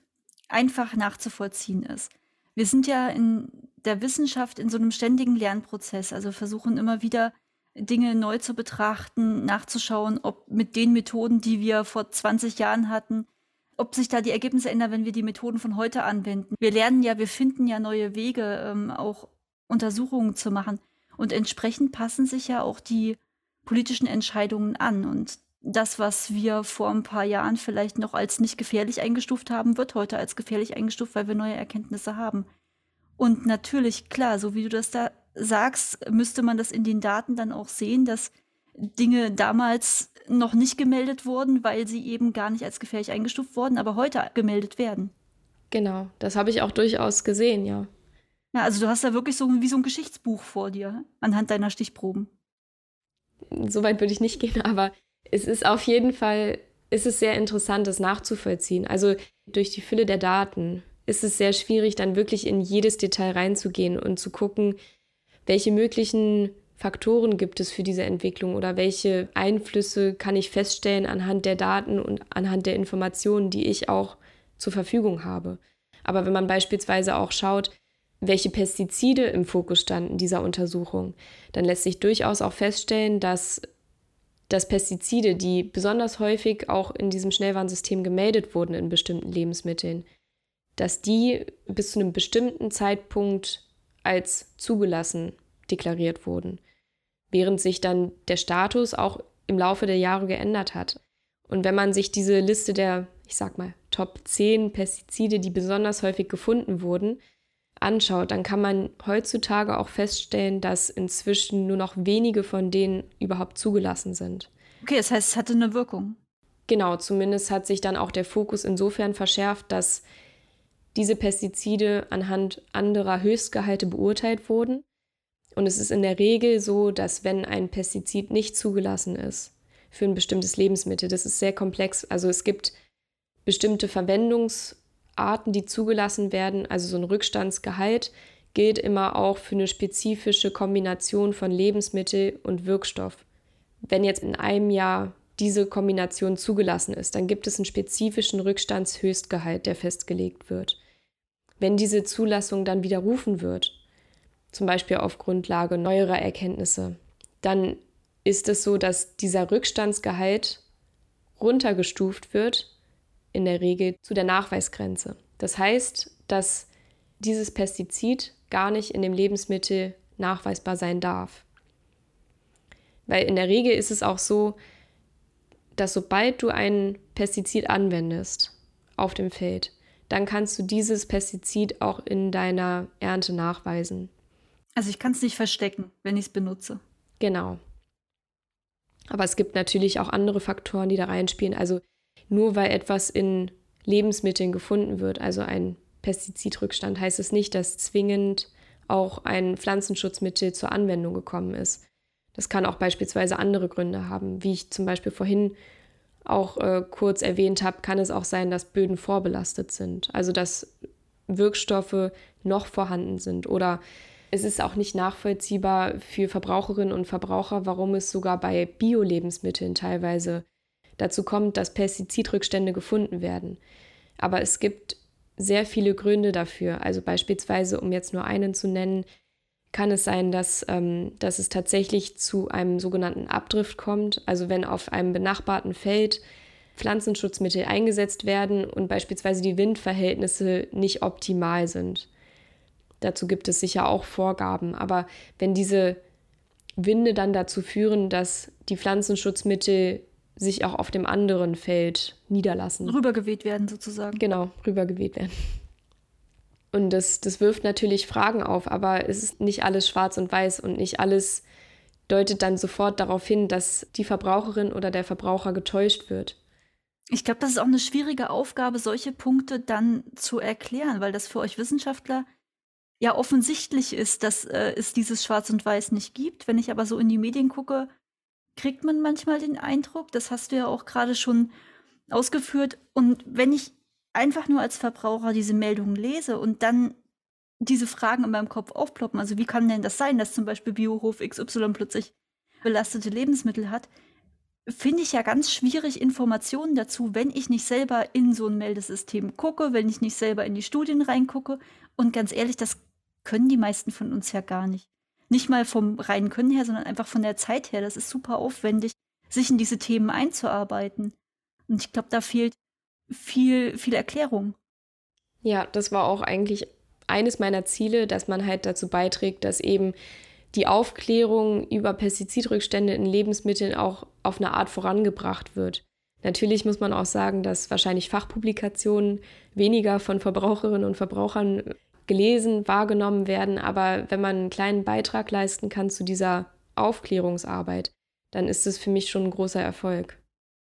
S2: einfach nachzuvollziehen ist. Wir sind ja in der Wissenschaft in so einem ständigen Lernprozess, also versuchen immer wieder Dinge neu zu betrachten, nachzuschauen, ob mit den Methoden, die wir vor 20 Jahren hatten, ob sich da die Ergebnisse ändern, wenn wir die Methoden von heute anwenden. Wir lernen ja, wir finden ja neue Wege, ähm, auch Untersuchungen zu machen. Und entsprechend passen sich ja auch die politischen Entscheidungen an. Und das, was wir vor ein paar Jahren vielleicht noch als nicht gefährlich eingestuft haben, wird heute als gefährlich eingestuft, weil wir neue Erkenntnisse haben. Und natürlich, klar, so wie du das da sagst, müsste man das in den Daten dann auch sehen, dass Dinge damals noch nicht gemeldet wurden, weil sie eben gar nicht als gefährlich eingestuft wurden, aber heute gemeldet werden.
S1: Genau, das habe ich auch durchaus gesehen, ja.
S2: Ja, also du hast da wirklich so wie so ein Geschichtsbuch vor dir anhand deiner Stichproben.
S1: Soweit würde ich nicht gehen, aber es ist auf jeden Fall, ist es sehr interessant, das nachzuvollziehen. Also durch die Fülle der Daten ist es sehr schwierig, dann wirklich in jedes Detail reinzugehen und zu gucken, welche möglichen Faktoren gibt es für diese Entwicklung oder welche Einflüsse kann ich feststellen anhand der Daten und anhand der Informationen, die ich auch zur Verfügung habe. Aber wenn man beispielsweise auch schaut, welche Pestizide im Fokus standen dieser Untersuchung, dann lässt sich durchaus auch feststellen, dass dass Pestizide, die besonders häufig auch in diesem Schnellwarnsystem gemeldet wurden in bestimmten Lebensmitteln, dass die bis zu einem bestimmten Zeitpunkt als zugelassen deklariert wurden, während sich dann der Status auch im Laufe der Jahre geändert hat. Und wenn man sich diese Liste der, ich sag mal, Top 10 Pestizide, die besonders häufig gefunden wurden, anschaut, dann kann man heutzutage auch feststellen, dass inzwischen nur noch wenige von denen überhaupt zugelassen sind.
S2: Okay, das heißt, es hatte eine Wirkung.
S1: Genau, zumindest hat sich dann auch der Fokus insofern verschärft, dass diese Pestizide anhand anderer Höchstgehalte beurteilt wurden. Und es ist in der Regel so, dass wenn ein Pestizid nicht zugelassen ist für ein bestimmtes Lebensmittel, das ist sehr komplex. Also es gibt bestimmte Verwendungs- Arten, die zugelassen werden, also so ein Rückstandsgehalt, gilt immer auch für eine spezifische Kombination von Lebensmittel und Wirkstoff. Wenn jetzt in einem Jahr diese Kombination zugelassen ist, dann gibt es einen spezifischen Rückstandshöchstgehalt, der festgelegt wird. Wenn diese Zulassung dann widerrufen wird, zum Beispiel auf Grundlage neuerer Erkenntnisse, dann ist es so, dass dieser Rückstandsgehalt runtergestuft wird in der Regel zu der Nachweisgrenze. Das heißt, dass dieses Pestizid gar nicht in dem Lebensmittel nachweisbar sein darf. Weil in der Regel ist es auch so, dass sobald du ein Pestizid anwendest auf dem Feld, dann kannst du dieses Pestizid auch in deiner Ernte nachweisen.
S2: Also ich kann es nicht verstecken, wenn ich es benutze.
S1: Genau. Aber es gibt natürlich auch andere Faktoren, die da reinspielen. Also nur weil etwas in Lebensmitteln gefunden wird, also ein Pestizidrückstand, heißt es nicht, dass zwingend auch ein Pflanzenschutzmittel zur Anwendung gekommen ist. Das kann auch beispielsweise andere Gründe haben. Wie ich zum Beispiel vorhin auch äh, kurz erwähnt habe, kann es auch sein, dass Böden vorbelastet sind. Also dass Wirkstoffe noch vorhanden sind. Oder es ist auch nicht nachvollziehbar für Verbraucherinnen und Verbraucher, warum es sogar bei Bio-Lebensmitteln teilweise dazu kommt, dass Pestizidrückstände gefunden werden. Aber es gibt sehr viele Gründe dafür. Also beispielsweise, um jetzt nur einen zu nennen, kann es sein, dass, ähm, dass es tatsächlich zu einem sogenannten Abdrift kommt. Also wenn auf einem benachbarten Feld Pflanzenschutzmittel eingesetzt werden und beispielsweise die Windverhältnisse nicht optimal sind. Dazu gibt es sicher auch Vorgaben. Aber wenn diese Winde dann dazu führen, dass die Pflanzenschutzmittel sich auch auf dem anderen Feld niederlassen.
S2: Rübergeweht werden sozusagen.
S1: Genau, rübergeweht werden. Und das, das wirft natürlich Fragen auf, aber es ist nicht alles schwarz und weiß und nicht alles deutet dann sofort darauf hin, dass die Verbraucherin oder der Verbraucher getäuscht wird.
S2: Ich glaube, das ist auch eine schwierige Aufgabe, solche Punkte dann zu erklären, weil das für euch Wissenschaftler ja offensichtlich ist, dass äh, es dieses Schwarz und Weiß nicht gibt. Wenn ich aber so in die Medien gucke, kriegt man manchmal den Eindruck, das hast du ja auch gerade schon ausgeführt. Und wenn ich einfach nur als Verbraucher diese Meldungen lese und dann diese Fragen in meinem Kopf aufploppen, also wie kann denn das sein, dass zum Beispiel Biohof XY plötzlich belastete Lebensmittel hat, finde ich ja ganz schwierig Informationen dazu, wenn ich nicht selber in so ein Meldesystem gucke, wenn ich nicht selber in die Studien reingucke. Und ganz ehrlich, das können die meisten von uns ja gar nicht. Nicht mal vom reinen Können her, sondern einfach von der Zeit her. Das ist super aufwendig, sich in diese Themen einzuarbeiten. Und ich glaube, da fehlt viel, viel Erklärung.
S1: Ja, das war auch eigentlich eines meiner Ziele, dass man halt dazu beiträgt, dass eben die Aufklärung über Pestizidrückstände in Lebensmitteln auch auf eine Art vorangebracht wird. Natürlich muss man auch sagen, dass wahrscheinlich Fachpublikationen weniger von Verbraucherinnen und Verbrauchern gelesen, wahrgenommen werden. Aber wenn man einen kleinen Beitrag leisten kann zu dieser Aufklärungsarbeit, dann ist es für mich schon ein großer Erfolg.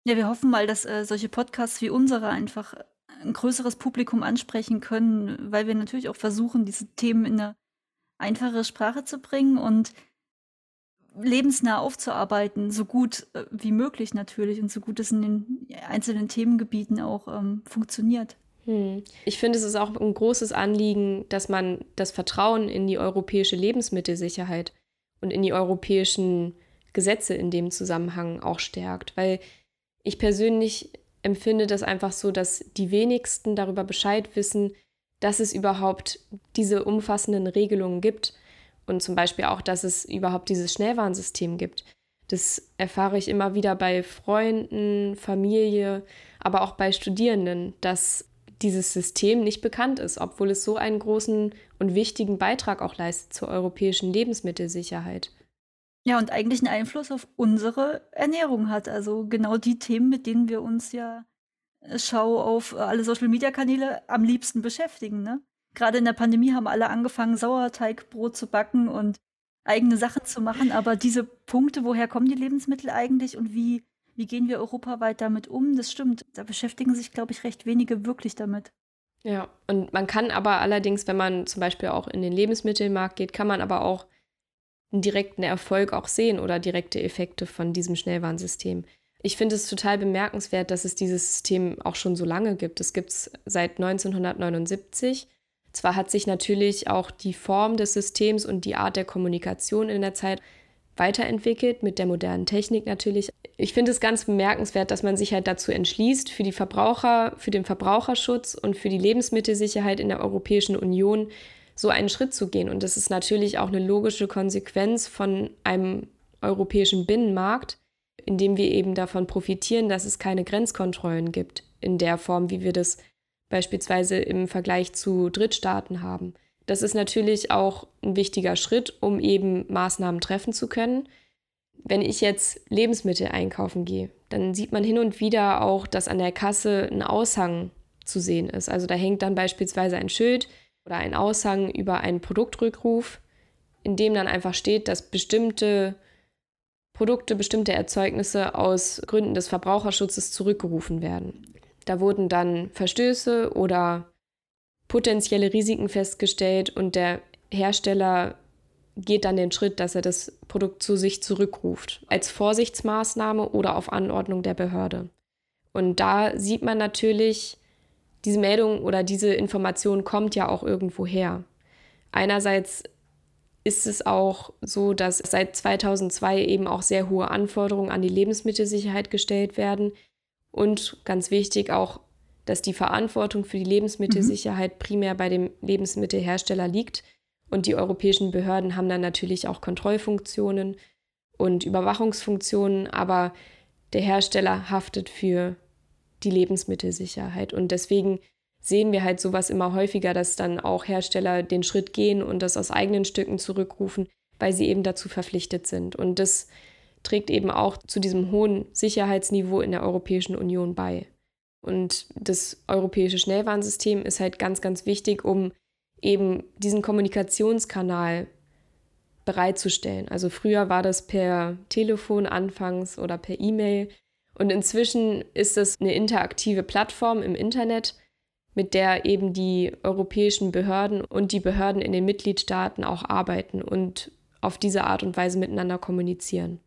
S2: Ja, wir hoffen mal, dass äh, solche Podcasts wie unsere einfach ein größeres Publikum ansprechen können, weil wir natürlich auch versuchen, diese Themen in eine einfache Sprache zu bringen und lebensnah aufzuarbeiten, so gut äh, wie möglich natürlich und so gut es in den einzelnen Themengebieten auch ähm, funktioniert.
S1: Hm. Ich finde, es ist auch ein großes Anliegen, dass man das Vertrauen in die europäische Lebensmittelsicherheit und in die europäischen Gesetze in dem Zusammenhang auch stärkt. Weil ich persönlich empfinde das einfach so, dass die wenigsten darüber Bescheid wissen, dass es überhaupt diese umfassenden Regelungen gibt und zum Beispiel auch, dass es überhaupt dieses Schnellwarnsystem gibt. Das erfahre ich immer wieder bei Freunden, Familie, aber auch bei Studierenden, dass dieses System nicht bekannt ist, obwohl es so einen großen und wichtigen Beitrag auch leistet zur europäischen Lebensmittelsicherheit.
S2: Ja, und eigentlich einen Einfluss auf unsere Ernährung hat. Also genau die Themen, mit denen wir uns ja äh, Schau auf alle Social-Media-Kanäle am liebsten beschäftigen. Ne? Gerade in der Pandemie haben alle angefangen, Sauerteigbrot zu backen und eigene Sachen zu machen. Aber diese Punkte, woher kommen die Lebensmittel eigentlich und wie, wie gehen wir europaweit damit um, das stimmt. Da beschäftigen sich, glaube ich, recht wenige wirklich damit.
S1: Ja, und man kann aber allerdings, wenn man zum Beispiel auch in den Lebensmittelmarkt geht, kann man aber auch einen direkten Erfolg auch sehen oder direkte Effekte von diesem Schnellwarnsystem. Ich finde es total bemerkenswert, dass es dieses System auch schon so lange gibt. Es gibt es seit 1979. Zwar hat sich natürlich auch die Form des Systems und die Art der Kommunikation in der Zeit weiterentwickelt, mit der modernen Technik natürlich. Ich finde es ganz bemerkenswert, dass man sich halt dazu entschließt, für die Verbraucher, für den Verbraucherschutz und für die Lebensmittelsicherheit in der Europäischen Union so einen Schritt zu gehen. Und das ist natürlich auch eine logische Konsequenz von einem europäischen Binnenmarkt, in dem wir eben davon profitieren, dass es keine Grenzkontrollen gibt, in der Form, wie wir das beispielsweise im Vergleich zu Drittstaaten haben. Das ist natürlich auch ein wichtiger Schritt, um eben Maßnahmen treffen zu können. Wenn ich jetzt Lebensmittel einkaufen gehe, dann sieht man hin und wieder auch, dass an der Kasse ein Aushang zu sehen ist. Also da hängt dann beispielsweise ein Schild, oder ein Aushang über einen Produktrückruf, in dem dann einfach steht, dass bestimmte Produkte, bestimmte Erzeugnisse aus Gründen des Verbraucherschutzes zurückgerufen werden. Da wurden dann Verstöße oder potenzielle Risiken festgestellt und der Hersteller geht dann den Schritt, dass er das Produkt zu sich zurückruft, als Vorsichtsmaßnahme oder auf Anordnung der Behörde. Und da sieht man natürlich, diese Meldung oder diese Information kommt ja auch irgendwo her. Einerseits ist es auch so, dass seit 2002 eben auch sehr hohe Anforderungen an die Lebensmittelsicherheit gestellt werden und ganz wichtig auch, dass die Verantwortung für die Lebensmittelsicherheit mhm. primär bei dem Lebensmittelhersteller liegt und die europäischen Behörden haben dann natürlich auch Kontrollfunktionen und Überwachungsfunktionen, aber der Hersteller haftet für die Lebensmittelsicherheit. Und deswegen sehen wir halt sowas immer häufiger, dass dann auch Hersteller den Schritt gehen und das aus eigenen Stücken zurückrufen, weil sie eben dazu verpflichtet sind. Und das trägt eben auch zu diesem hohen Sicherheitsniveau in der Europäischen Union bei. Und das europäische Schnellwarnsystem ist halt ganz, ganz wichtig, um eben diesen Kommunikationskanal bereitzustellen. Also früher war das per Telefon anfangs oder per E-Mail und inzwischen ist es eine interaktive Plattform im Internet, mit der eben die europäischen Behörden und die Behörden in den Mitgliedstaaten auch arbeiten und auf diese Art und Weise miteinander kommunizieren.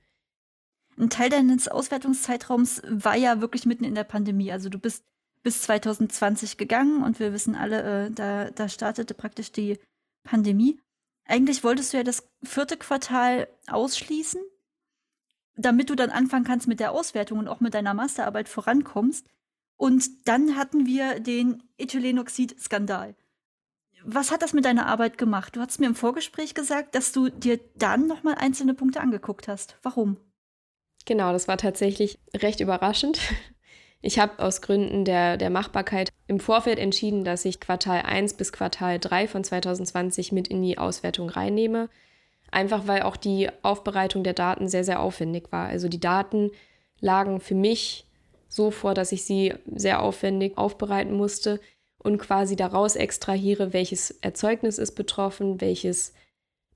S2: Ein Teil deines Auswertungszeitraums war ja wirklich mitten in der Pandemie. Also du bist bis 2020 gegangen und wir wissen alle, äh, da, da startete praktisch die Pandemie. Eigentlich wolltest du ja das vierte Quartal ausschließen damit du dann anfangen kannst mit der Auswertung und auch mit deiner Masterarbeit vorankommst. Und dann hatten wir den Ethylenoxid-Skandal. Was hat das mit deiner Arbeit gemacht? Du hast mir im Vorgespräch gesagt, dass du dir dann nochmal einzelne Punkte angeguckt hast. Warum?
S1: Genau, das war tatsächlich recht überraschend. Ich habe aus Gründen der, der Machbarkeit im Vorfeld entschieden, dass ich Quartal 1 bis Quartal 3 von 2020 mit in die Auswertung reinnehme. Einfach weil auch die Aufbereitung der Daten sehr, sehr aufwendig war. Also die Daten lagen für mich so vor, dass ich sie sehr aufwendig aufbereiten musste und quasi daraus extrahiere, welches Erzeugnis ist betroffen, welches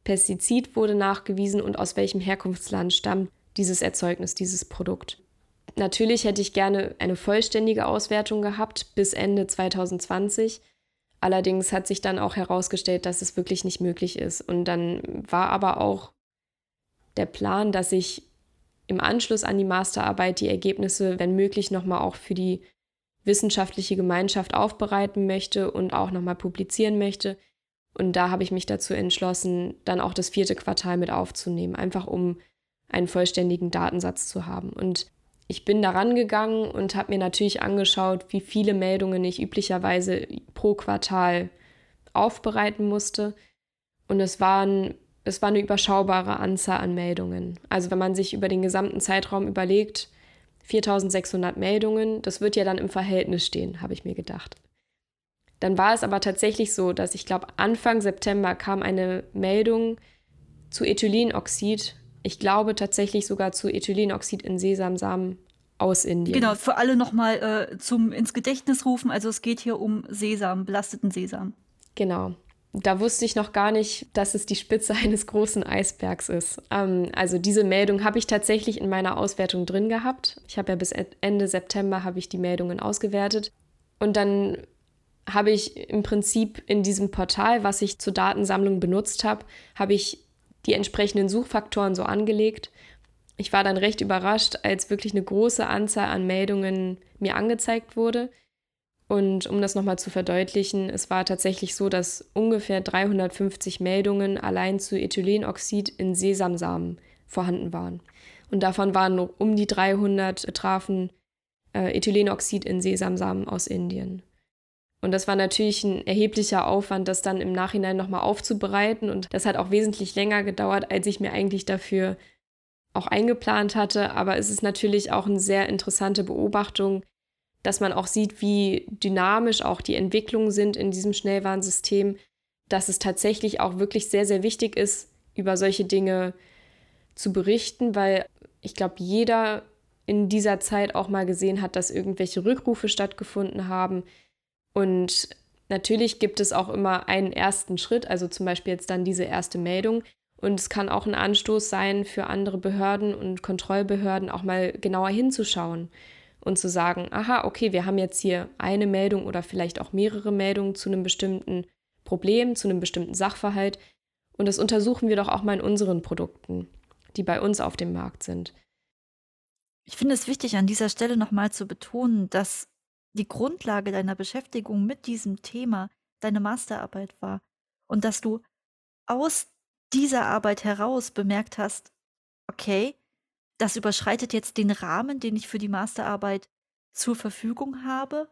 S1: Pestizid wurde nachgewiesen und aus welchem Herkunftsland stammt dieses Erzeugnis, dieses Produkt. Natürlich hätte ich gerne eine vollständige Auswertung gehabt bis Ende 2020. Allerdings hat sich dann auch herausgestellt, dass es wirklich nicht möglich ist. Und dann war aber auch der Plan, dass ich im Anschluss an die Masterarbeit die Ergebnisse, wenn möglich, nochmal auch für die wissenschaftliche Gemeinschaft aufbereiten möchte und auch nochmal publizieren möchte. Und da habe ich mich dazu entschlossen, dann auch das vierte Quartal mit aufzunehmen, einfach um einen vollständigen Datensatz zu haben. Und ich bin daran gegangen und habe mir natürlich angeschaut, wie viele Meldungen ich üblicherweise pro Quartal aufbereiten musste. Und es waren es war eine überschaubare Anzahl an Meldungen. Also wenn man sich über den gesamten Zeitraum überlegt, 4600 Meldungen, das wird ja dann im Verhältnis stehen, habe ich mir gedacht. Dann war es aber tatsächlich so, dass ich glaube, Anfang September kam eine Meldung zu Ethylenoxid. Ich glaube tatsächlich sogar zu Ethylenoxid in Sesamsamen aus Indien.
S2: Genau, für alle nochmal äh, zum ins Gedächtnis rufen. Also es geht hier um Sesam, belasteten Sesam.
S1: Genau da wusste ich noch gar nicht, dass es die Spitze eines großen Eisbergs ist. Ähm, also diese Meldung habe ich tatsächlich in meiner Auswertung drin gehabt. Ich habe ja bis Ende September habe ich die Meldungen ausgewertet und dann habe ich im Prinzip in diesem Portal, was ich zur Datensammlung benutzt habe, habe ich die entsprechenden Suchfaktoren so angelegt. Ich war dann recht überrascht, als wirklich eine große Anzahl an Meldungen mir angezeigt wurde. Und um das nochmal zu verdeutlichen, es war tatsächlich so, dass ungefähr 350 Meldungen allein zu Ethylenoxid in Sesamsamen vorhanden waren. Und davon waren um die 300 betrafen äh, Ethylenoxid in Sesamsamen aus Indien. Und das war natürlich ein erheblicher Aufwand, das dann im Nachhinein nochmal aufzubereiten. Und das hat auch wesentlich länger gedauert, als ich mir eigentlich dafür auch eingeplant hatte. Aber es ist natürlich auch eine sehr interessante Beobachtung, dass man auch sieht, wie dynamisch auch die Entwicklungen sind in diesem Schnellwarnsystem, dass es tatsächlich auch wirklich sehr, sehr wichtig ist, über solche Dinge zu berichten, weil ich glaube, jeder in dieser Zeit auch mal gesehen hat, dass irgendwelche Rückrufe stattgefunden haben. Und natürlich gibt es auch immer einen ersten Schritt, also zum Beispiel jetzt dann diese erste Meldung. Und es kann auch ein Anstoß sein für andere Behörden und Kontrollbehörden auch mal genauer hinzuschauen und zu sagen, aha, okay, wir haben jetzt hier eine Meldung oder vielleicht auch mehrere Meldungen zu einem bestimmten Problem, zu einem bestimmten Sachverhalt. Und das untersuchen wir doch auch mal in unseren Produkten, die bei uns auf dem Markt sind.
S2: Ich finde es wichtig, an dieser Stelle nochmal zu betonen, dass die Grundlage deiner Beschäftigung mit diesem Thema deine Masterarbeit war und dass du aus dieser Arbeit heraus bemerkt hast, okay, das überschreitet jetzt den Rahmen, den ich für die Masterarbeit zur Verfügung habe.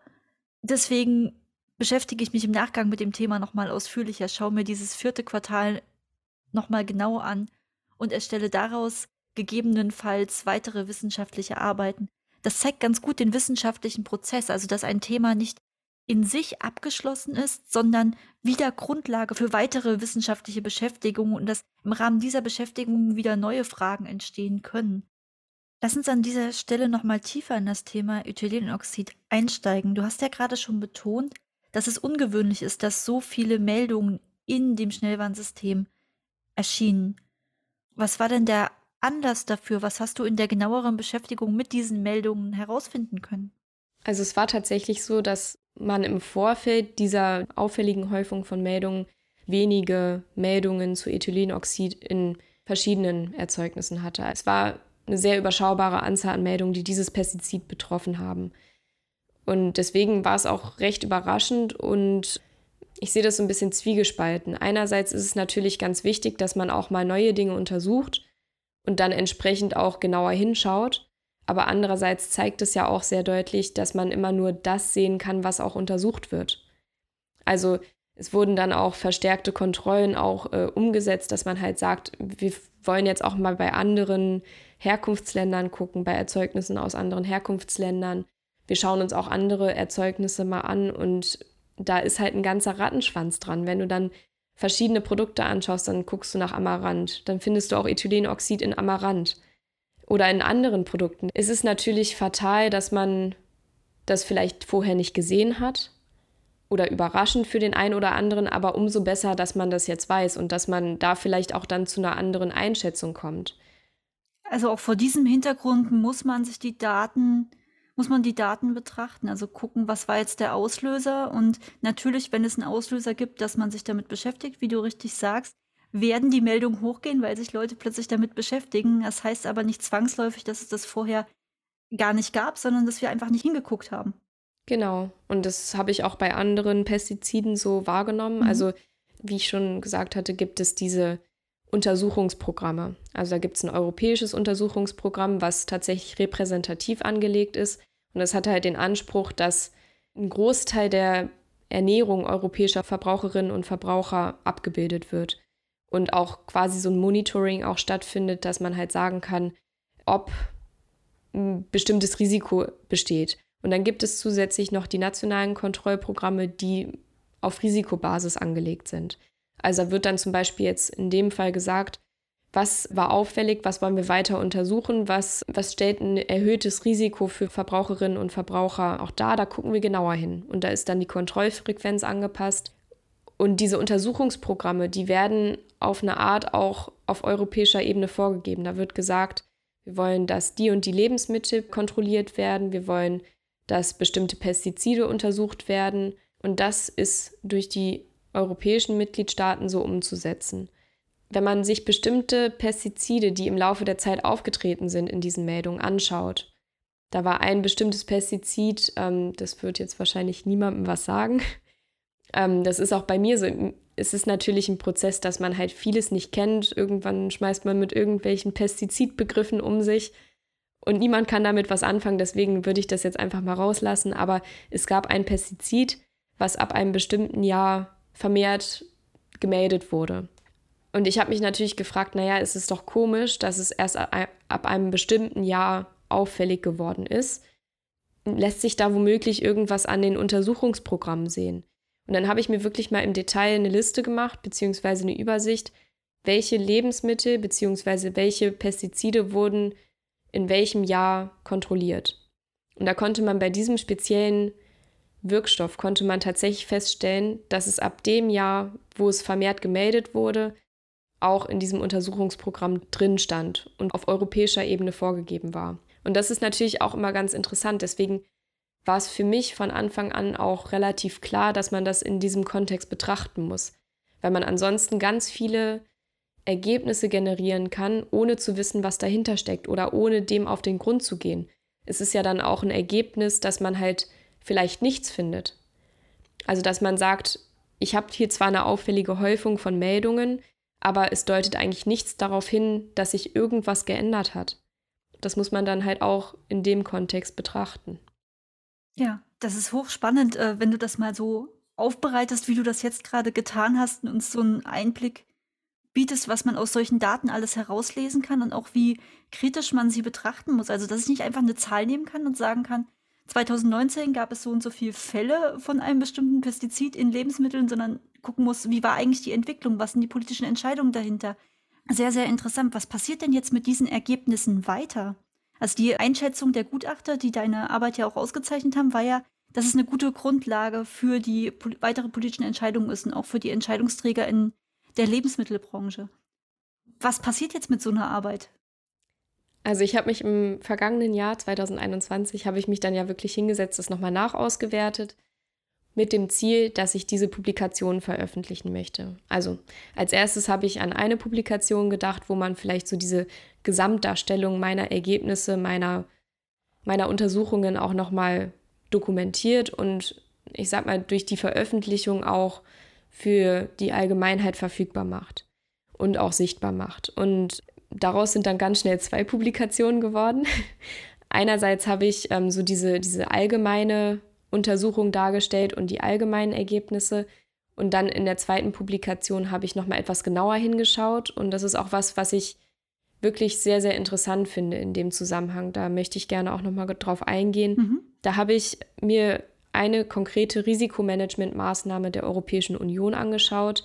S2: Deswegen beschäftige ich mich im Nachgang mit dem Thema nochmal ausführlicher, schaue mir dieses vierte Quartal nochmal genau an und erstelle daraus gegebenenfalls weitere wissenschaftliche Arbeiten. Das zeigt ganz gut den wissenschaftlichen Prozess, also dass ein Thema nicht in sich abgeschlossen ist, sondern wieder Grundlage für weitere wissenschaftliche Beschäftigung und dass im Rahmen dieser Beschäftigung wieder neue Fragen entstehen können. Lass uns an dieser Stelle nochmal tiefer in das Thema Ethylenoxid einsteigen. Du hast ja gerade schon betont, dass es ungewöhnlich ist, dass so viele Meldungen in dem Schnellwarnsystem erschienen. Was war denn der Anlass dafür? Was hast du in der genaueren Beschäftigung mit diesen Meldungen herausfinden können?
S1: Also es war tatsächlich so, dass man im Vorfeld dieser auffälligen Häufung von Meldungen wenige Meldungen zu Ethylenoxid in verschiedenen Erzeugnissen hatte. Es war eine sehr überschaubare Anzahl an Meldungen, die dieses Pestizid betroffen haben. Und deswegen war es auch recht überraschend und ich sehe das so ein bisschen zwiegespalten. Einerseits ist es natürlich ganz wichtig, dass man auch mal neue Dinge untersucht und dann entsprechend auch genauer hinschaut. Aber andererseits zeigt es ja auch sehr deutlich, dass man immer nur das sehen kann, was auch untersucht wird. Also es wurden dann auch verstärkte Kontrollen auch äh, umgesetzt, dass man halt sagt, wir wollen jetzt auch mal bei anderen Herkunftsländern gucken, bei Erzeugnissen aus anderen Herkunftsländern. Wir schauen uns auch andere Erzeugnisse mal an und da ist halt ein ganzer Rattenschwanz dran. Wenn du dann verschiedene Produkte anschaust, dann guckst du nach Amaranth, dann findest du auch Ethylenoxid in Amaranth oder in anderen Produkten. Es ist natürlich fatal, dass man das vielleicht vorher nicht gesehen hat oder überraschend für den einen oder anderen, aber umso besser, dass man das jetzt weiß und dass man da vielleicht auch dann zu einer anderen Einschätzung kommt.
S2: Also auch vor diesem Hintergrund muss man sich die Daten, muss man die Daten betrachten, also gucken, was war jetzt der Auslöser und natürlich, wenn es einen Auslöser gibt, dass man sich damit beschäftigt, wie du richtig sagst, werden die Meldungen hochgehen, weil sich Leute plötzlich damit beschäftigen. Das heißt aber nicht zwangsläufig, dass es das vorher gar nicht gab, sondern dass wir einfach nicht hingeguckt haben.
S1: Genau. Und das habe ich auch bei anderen Pestiziden so wahrgenommen. Mhm. Also wie ich schon gesagt hatte, gibt es diese Untersuchungsprogramme. Also da gibt es ein europäisches Untersuchungsprogramm, was tatsächlich repräsentativ angelegt ist. Und es hat halt den Anspruch, dass ein Großteil der Ernährung europäischer Verbraucherinnen und Verbraucher abgebildet wird. Und auch quasi so ein Monitoring auch stattfindet, dass man halt sagen kann, ob ein bestimmtes Risiko besteht. Und dann gibt es zusätzlich noch die nationalen Kontrollprogramme, die auf Risikobasis angelegt sind. Also wird dann zum Beispiel jetzt in dem Fall gesagt, was war auffällig, was wollen wir weiter untersuchen, was, was stellt ein erhöhtes Risiko für Verbraucherinnen und Verbraucher auch da, da gucken wir genauer hin. Und da ist dann die Kontrollfrequenz angepasst. Und diese Untersuchungsprogramme, die werden auf eine Art auch auf europäischer Ebene vorgegeben. Da wird gesagt, wir wollen, dass die und die Lebensmittel kontrolliert werden, wir wollen, dass bestimmte Pestizide untersucht werden. Und das ist durch die europäischen Mitgliedstaaten so umzusetzen. Wenn man sich bestimmte Pestizide, die im Laufe der Zeit aufgetreten sind in diesen Meldungen, anschaut, da war ein bestimmtes Pestizid, ähm, das wird jetzt wahrscheinlich niemandem was sagen. Ähm, das ist auch bei mir so. Es ist natürlich ein Prozess, dass man halt vieles nicht kennt. Irgendwann schmeißt man mit irgendwelchen Pestizidbegriffen um sich und niemand kann damit was anfangen. Deswegen würde ich das jetzt einfach mal rauslassen. Aber es gab ein Pestizid, was ab einem bestimmten Jahr vermehrt gemeldet wurde. Und ich habe mich natürlich gefragt, naja, es ist doch komisch, dass es erst ab einem bestimmten Jahr auffällig geworden ist. Lässt sich da womöglich irgendwas an den Untersuchungsprogrammen sehen? Und dann habe ich mir wirklich mal im Detail eine Liste gemacht, beziehungsweise eine Übersicht, welche Lebensmittel beziehungsweise welche Pestizide wurden in welchem Jahr kontrolliert. Und da konnte man bei diesem speziellen Wirkstoff konnte man tatsächlich feststellen, dass es ab dem Jahr, wo es vermehrt gemeldet wurde, auch in diesem Untersuchungsprogramm drin stand und auf europäischer Ebene vorgegeben war. Und das ist natürlich auch immer ganz interessant. Deswegen war es für mich von Anfang an auch relativ klar, dass man das in diesem Kontext betrachten muss, weil man ansonsten ganz viele Ergebnisse generieren kann, ohne zu wissen, was dahinter steckt oder ohne dem auf den Grund zu gehen. Es ist ja dann auch ein Ergebnis, dass man halt vielleicht nichts findet. Also dass man sagt, ich habe hier zwar eine auffällige Häufung von Meldungen, aber es deutet eigentlich nichts darauf hin, dass sich irgendwas geändert hat. Das muss man dann halt auch in dem Kontext betrachten.
S2: Ja, das ist hochspannend, äh, wenn du das mal so aufbereitest, wie du das jetzt gerade getan hast und uns so einen Einblick bietest, was man aus solchen Daten alles herauslesen kann und auch wie kritisch man sie betrachten muss. Also, dass ich nicht einfach eine Zahl nehmen kann und sagen kann, 2019 gab es so und so viele Fälle von einem bestimmten Pestizid in Lebensmitteln, sondern gucken muss, wie war eigentlich die Entwicklung, was sind die politischen Entscheidungen dahinter. Sehr, sehr interessant. Was passiert denn jetzt mit diesen Ergebnissen weiter? Also die Einschätzung der Gutachter, die deine Arbeit ja auch ausgezeichnet haben, war ja, dass es eine gute Grundlage für die weitere politischen Entscheidungen ist und auch für die Entscheidungsträger in der Lebensmittelbranche. Was passiert jetzt mit so einer Arbeit?
S1: Also ich habe mich im vergangenen Jahr 2021 habe ich mich dann ja wirklich hingesetzt, das nochmal nachausgewertet mit dem Ziel, dass ich diese Publikation veröffentlichen möchte. Also als erstes habe ich an eine Publikation gedacht, wo man vielleicht so diese Gesamtdarstellung meiner Ergebnisse, meiner, meiner Untersuchungen auch nochmal dokumentiert und ich sag mal durch die Veröffentlichung auch für die Allgemeinheit verfügbar macht und auch sichtbar macht. Und daraus sind dann ganz schnell zwei Publikationen geworden. Einerseits habe ich ähm, so diese, diese allgemeine Untersuchung dargestellt und die allgemeinen Ergebnisse. Und dann in der zweiten Publikation habe ich nochmal etwas genauer hingeschaut. Und das ist auch was, was ich wirklich sehr, sehr interessant finde in dem Zusammenhang. Da möchte ich gerne auch nochmal drauf eingehen. Mhm. Da habe ich mir eine konkrete Risikomanagementmaßnahme der Europäischen Union angeschaut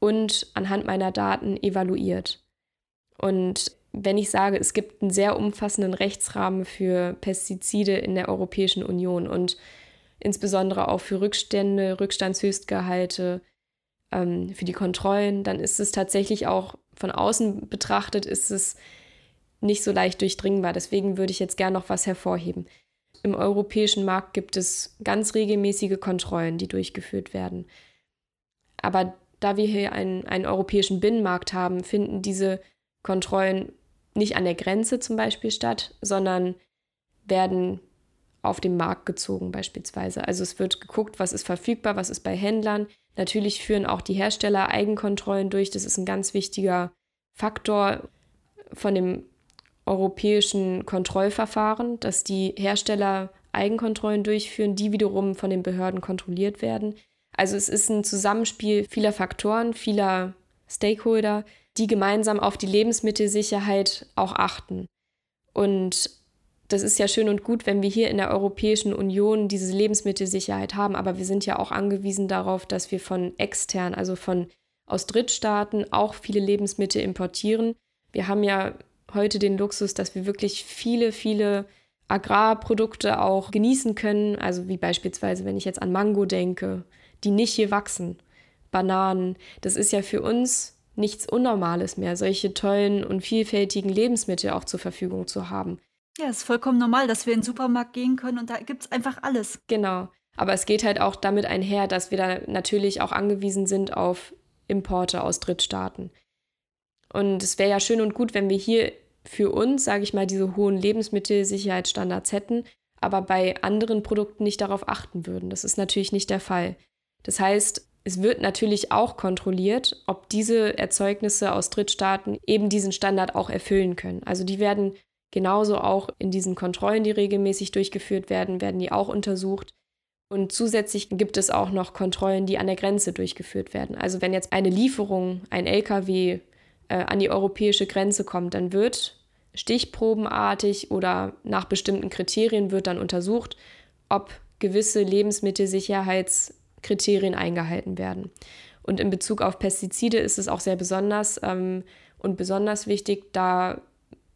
S1: und anhand meiner Daten evaluiert. Und wenn ich sage, es gibt einen sehr umfassenden Rechtsrahmen für Pestizide in der Europäischen Union und insbesondere auch für Rückstände, Rückstandshöchstgehalte, ähm, für die Kontrollen, dann ist es tatsächlich auch von außen betrachtet, ist es nicht so leicht durchdringbar. Deswegen würde ich jetzt gerne noch was hervorheben. Im europäischen Markt gibt es ganz regelmäßige Kontrollen, die durchgeführt werden. Aber da wir hier einen, einen europäischen Binnenmarkt haben, finden diese Kontrollen nicht an der Grenze zum Beispiel statt, sondern werden auf den Markt gezogen beispielsweise. Also es wird geguckt, was ist verfügbar, was ist bei Händlern, Natürlich führen auch die Hersteller Eigenkontrollen durch. Das ist ein ganz wichtiger Faktor von dem europäischen Kontrollverfahren, dass die Hersteller Eigenkontrollen durchführen, die wiederum von den Behörden kontrolliert werden. Also es ist ein Zusammenspiel vieler Faktoren, vieler Stakeholder, die gemeinsam auf die Lebensmittelsicherheit auch achten. Und das ist ja schön und gut, wenn wir hier in der Europäischen Union diese Lebensmittelsicherheit haben, aber wir sind ja auch angewiesen darauf, dass wir von extern, also von aus Drittstaaten auch viele Lebensmittel importieren. Wir haben ja heute den Luxus, dass wir wirklich viele, viele Agrarprodukte auch genießen können, also wie beispielsweise, wenn ich jetzt an Mango denke, die nicht hier wachsen, Bananen, das ist ja für uns nichts Unnormales mehr, solche tollen und vielfältigen Lebensmittel auch zur Verfügung zu haben.
S2: Ja, es ist vollkommen normal, dass wir in den Supermarkt gehen können und da gibt es einfach alles.
S1: Genau. Aber es geht halt auch damit einher, dass wir da natürlich auch angewiesen sind auf Importe aus Drittstaaten. Und es wäre ja schön und gut, wenn wir hier für uns, sage ich mal, diese hohen Lebensmittelsicherheitsstandards hätten, aber bei anderen Produkten nicht darauf achten würden. Das ist natürlich nicht der Fall. Das heißt, es wird natürlich auch kontrolliert, ob diese Erzeugnisse aus Drittstaaten eben diesen Standard auch erfüllen können. Also die werden genauso auch in diesen Kontrollen, die regelmäßig durchgeführt werden, werden die auch untersucht. Und zusätzlich gibt es auch noch Kontrollen, die an der Grenze durchgeführt werden. Also wenn jetzt eine Lieferung, ein LKW äh, an die europäische Grenze kommt, dann wird stichprobenartig oder nach bestimmten Kriterien wird dann untersucht, ob gewisse Lebensmittelsicherheitskriterien eingehalten werden. Und in Bezug auf Pestizide ist es auch sehr besonders ähm, und besonders wichtig, da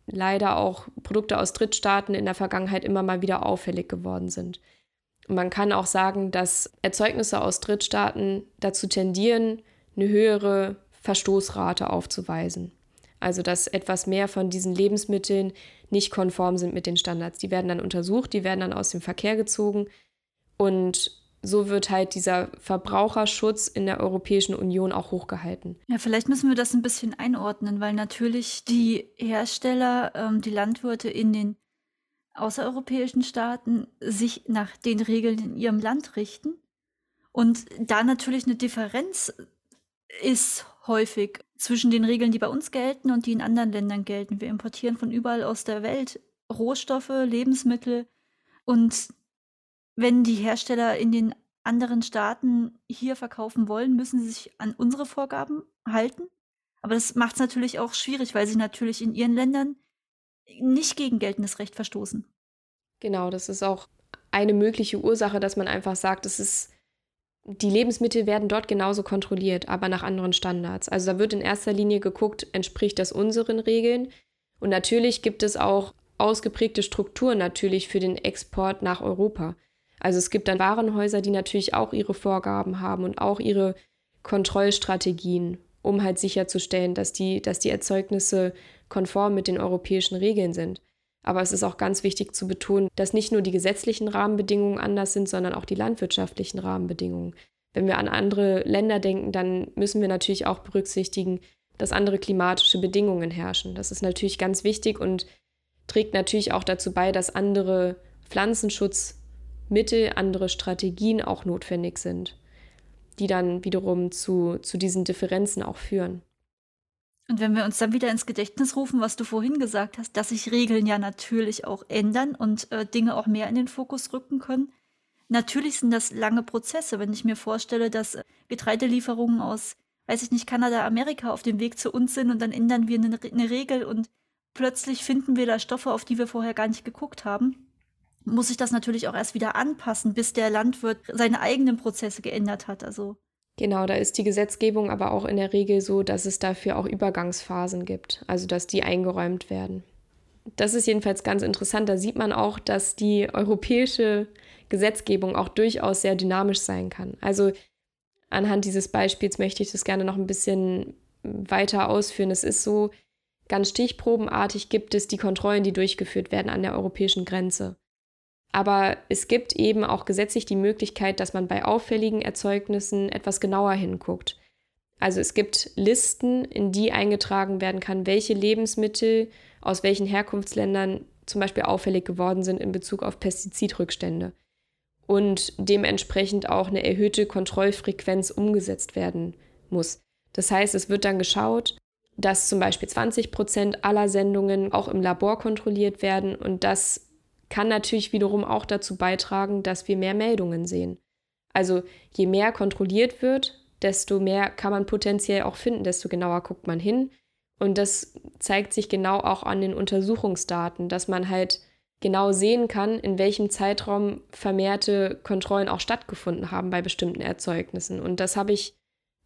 S1: leider auch Produkte aus Drittstaaten in der Vergangenheit immer mal wieder auffällig geworden sind. Und man kann auch sagen, dass Erzeugnisse aus Drittstaaten dazu tendieren, eine höhere Verstoßrate aufzuweisen. Also dass etwas mehr von diesen Lebensmitteln nicht konform sind mit den Standards. Die werden dann untersucht, die werden dann aus dem Verkehr gezogen und so wird halt dieser Verbraucherschutz in der Europäischen Union auch hochgehalten.
S2: Ja, vielleicht müssen wir das ein bisschen einordnen, weil natürlich die Hersteller, ähm, die Landwirte in den außereuropäischen Staaten sich nach den Regeln in ihrem Land richten. Und da natürlich eine Differenz ist häufig zwischen den Regeln, die bei uns gelten und die in anderen Ländern gelten. Wir importieren von überall aus der Welt Rohstoffe, Lebensmittel und wenn die Hersteller in den anderen Staaten hier verkaufen wollen, müssen sie sich an unsere Vorgaben halten. Aber das macht es natürlich auch schwierig, weil sie natürlich in ihren Ländern nicht gegen geltendes Recht verstoßen.
S1: Genau, das ist auch eine mögliche Ursache, dass man einfach sagt, es ist die Lebensmittel werden dort genauso kontrolliert, aber nach anderen Standards. Also da wird in erster Linie geguckt, entspricht das unseren Regeln. Und natürlich gibt es auch ausgeprägte Strukturen natürlich für den Export nach Europa. Also es gibt dann Warenhäuser, die natürlich auch ihre Vorgaben haben und auch ihre Kontrollstrategien, um halt sicherzustellen, dass die, dass die Erzeugnisse konform mit den europäischen Regeln sind. Aber es ist auch ganz wichtig zu betonen, dass nicht nur die gesetzlichen Rahmenbedingungen anders sind, sondern auch die landwirtschaftlichen Rahmenbedingungen. Wenn wir an andere Länder denken, dann müssen wir natürlich auch berücksichtigen, dass andere klimatische Bedingungen herrschen. Das ist natürlich ganz wichtig und trägt natürlich auch dazu bei, dass andere Pflanzenschutzmittel, andere Strategien auch notwendig sind, die dann wiederum zu, zu diesen Differenzen auch führen.
S2: Und wenn wir uns dann wieder ins Gedächtnis rufen, was du vorhin gesagt hast, dass sich Regeln ja natürlich auch ändern und äh, Dinge auch mehr in den Fokus rücken können. Natürlich sind das lange Prozesse, wenn ich mir vorstelle, dass äh, Getreidelieferungen aus, weiß ich nicht, Kanada, Amerika auf dem Weg zu uns sind und dann ändern wir eine, eine Regel und plötzlich finden wir da Stoffe, auf die wir vorher gar nicht geguckt haben. Muss ich das natürlich auch erst wieder anpassen, bis der Landwirt seine eigenen Prozesse geändert hat. Also
S1: Genau, da ist die Gesetzgebung aber auch in der Regel so, dass es dafür auch Übergangsphasen gibt, also dass die eingeräumt werden. Das ist jedenfalls ganz interessant. Da sieht man auch, dass die europäische Gesetzgebung auch durchaus sehr dynamisch sein kann. Also anhand dieses Beispiels möchte ich das gerne noch ein bisschen weiter ausführen. Es ist so, ganz stichprobenartig gibt es die Kontrollen, die durchgeführt werden an der europäischen Grenze. Aber es gibt eben auch gesetzlich die Möglichkeit, dass man bei auffälligen Erzeugnissen etwas genauer hinguckt. Also es gibt Listen, in die eingetragen werden kann, welche Lebensmittel aus welchen Herkunftsländern zum Beispiel auffällig geworden sind in Bezug auf Pestizidrückstände. und dementsprechend auch eine erhöhte Kontrollfrequenz umgesetzt werden muss. Das heißt, es wird dann geschaut, dass zum Beispiel 20 Prozent aller Sendungen auch im Labor kontrolliert werden und das kann natürlich wiederum auch dazu beitragen, dass wir mehr Meldungen sehen. Also je mehr kontrolliert wird, desto mehr kann man potenziell auch finden, desto genauer guckt man hin. Und das zeigt sich genau auch an den Untersuchungsdaten, dass man halt genau sehen kann, in welchem Zeitraum vermehrte Kontrollen auch stattgefunden haben bei bestimmten Erzeugnissen. Und das habe ich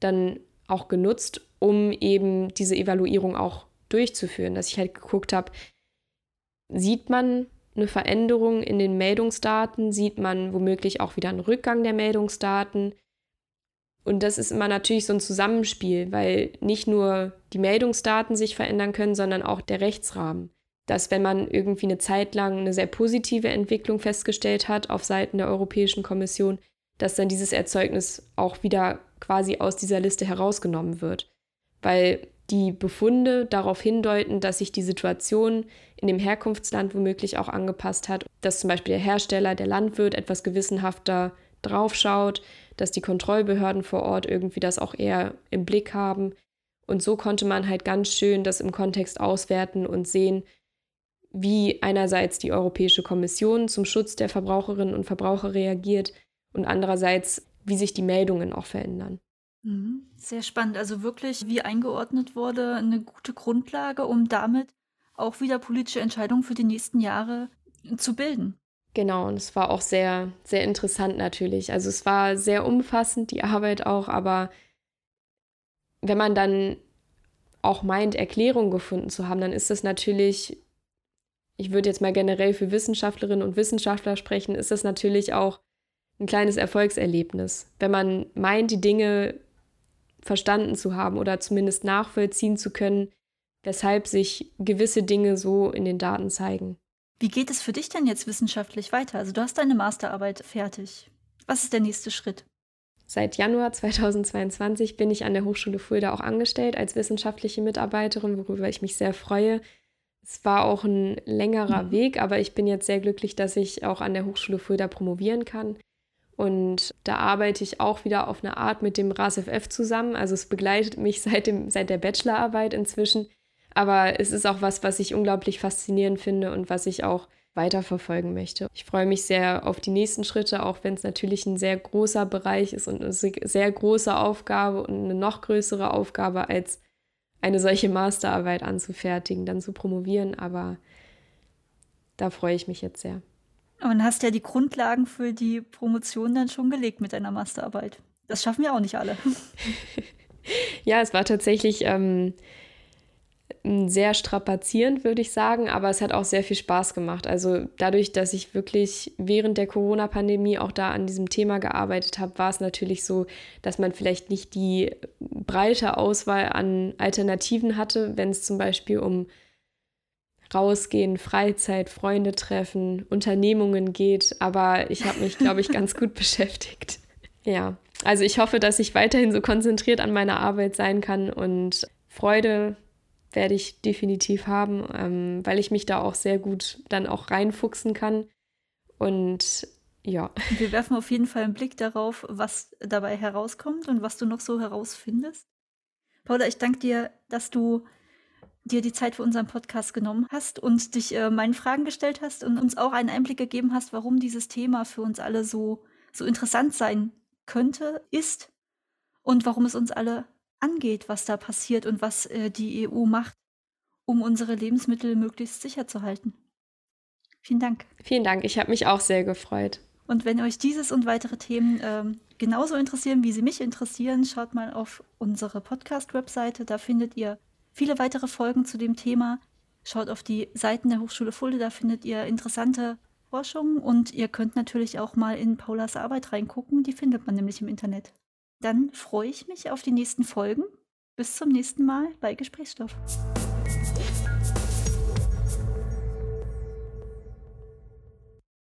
S1: dann auch genutzt, um eben diese Evaluierung auch durchzuführen, dass ich halt geguckt habe, sieht man eine Veränderung in den Meldungsdaten, sieht man womöglich auch wieder einen Rückgang der Meldungsdaten. Und das ist immer natürlich so ein Zusammenspiel, weil nicht nur die Meldungsdaten sich verändern können, sondern auch der Rechtsrahmen. Dass wenn man irgendwie eine Zeit lang eine sehr positive Entwicklung festgestellt hat auf Seiten der Europäischen Kommission, dass dann dieses Erzeugnis auch wieder quasi aus dieser Liste herausgenommen wird. Weil die Befunde darauf hindeuten, dass sich die Situation in dem Herkunftsland womöglich auch angepasst hat, dass zum Beispiel der Hersteller, der Landwirt etwas gewissenhafter draufschaut, dass die Kontrollbehörden vor Ort irgendwie das auch eher im Blick haben. Und so konnte man halt ganz schön das im Kontext auswerten und sehen, wie einerseits die Europäische Kommission zum Schutz der Verbraucherinnen und Verbraucher reagiert und andererseits, wie sich die Meldungen auch verändern.
S2: Mhm. Sehr spannend. Also wirklich, wie eingeordnet wurde, eine gute Grundlage, um damit auch wieder politische Entscheidungen für die nächsten Jahre zu bilden.
S1: Genau, und es war auch sehr, sehr interessant natürlich. Also es war sehr umfassend, die Arbeit auch, aber wenn man dann auch meint, Erklärungen gefunden zu haben, dann ist das natürlich, ich würde jetzt mal generell für Wissenschaftlerinnen und Wissenschaftler sprechen, ist das natürlich auch ein kleines Erfolgserlebnis. Wenn man meint, die Dinge verstanden zu haben oder zumindest nachvollziehen zu können, weshalb sich gewisse Dinge so in den Daten zeigen.
S2: Wie geht es für dich denn jetzt wissenschaftlich weiter? Also du hast deine Masterarbeit fertig. Was ist der nächste Schritt?
S1: Seit Januar 2022 bin ich an der Hochschule Fulda auch angestellt als wissenschaftliche Mitarbeiterin, worüber ich mich sehr freue. Es war auch ein längerer mhm. Weg, aber ich bin jetzt sehr glücklich, dass ich auch an der Hochschule Fulda promovieren kann. Und da arbeite ich auch wieder auf eine Art mit dem RASFF zusammen. Also es begleitet mich seit, dem, seit der Bachelorarbeit inzwischen. Aber es ist auch was, was ich unglaublich faszinierend finde und was ich auch weiterverfolgen möchte. Ich freue mich sehr auf die nächsten Schritte, auch wenn es natürlich ein sehr großer Bereich ist und eine sehr große Aufgabe und eine noch größere Aufgabe als eine solche Masterarbeit anzufertigen, dann zu promovieren. Aber da freue ich mich jetzt sehr.
S2: Und hast ja die Grundlagen für die Promotion dann schon gelegt mit deiner Masterarbeit. Das schaffen wir auch nicht alle.
S1: ja, es war tatsächlich ähm, sehr strapazierend, würde ich sagen, aber es hat auch sehr viel Spaß gemacht. Also dadurch, dass ich wirklich während der Corona-Pandemie auch da an diesem Thema gearbeitet habe, war es natürlich so, dass man vielleicht nicht die breite Auswahl an Alternativen hatte, wenn es zum Beispiel um Rausgehen, Freizeit, Freunde treffen, Unternehmungen geht. Aber ich habe mich, glaube ich, ganz gut beschäftigt. Ja, also ich hoffe, dass ich weiterhin so konzentriert an meiner Arbeit sein kann und Freude werde ich definitiv haben, ähm, weil ich mich da auch sehr gut dann auch reinfuchsen kann. Und ja.
S2: Wir werfen auf jeden Fall einen Blick darauf, was dabei herauskommt und was du noch so herausfindest. Paula, ich danke dir, dass du dir die Zeit für unseren Podcast genommen hast und dich äh, meinen Fragen gestellt hast und uns auch einen Einblick gegeben hast, warum dieses Thema für uns alle so, so interessant sein könnte, ist und warum es uns alle angeht, was da passiert und was äh, die EU macht, um unsere Lebensmittel möglichst sicher zu halten. Vielen Dank.
S1: Vielen Dank, ich habe mich auch sehr gefreut.
S2: Und wenn euch dieses und weitere Themen ähm, genauso interessieren, wie sie mich interessieren, schaut mal auf unsere Podcast-Webseite. Da findet ihr viele weitere Folgen zu dem Thema. Schaut auf die Seiten der Hochschule Fulda, da findet ihr interessante Forschung und ihr könnt natürlich auch mal in Paulas Arbeit reingucken, die findet man nämlich im Internet. Dann freue ich mich auf die nächsten Folgen. Bis zum nächsten Mal bei Gesprächsstoff.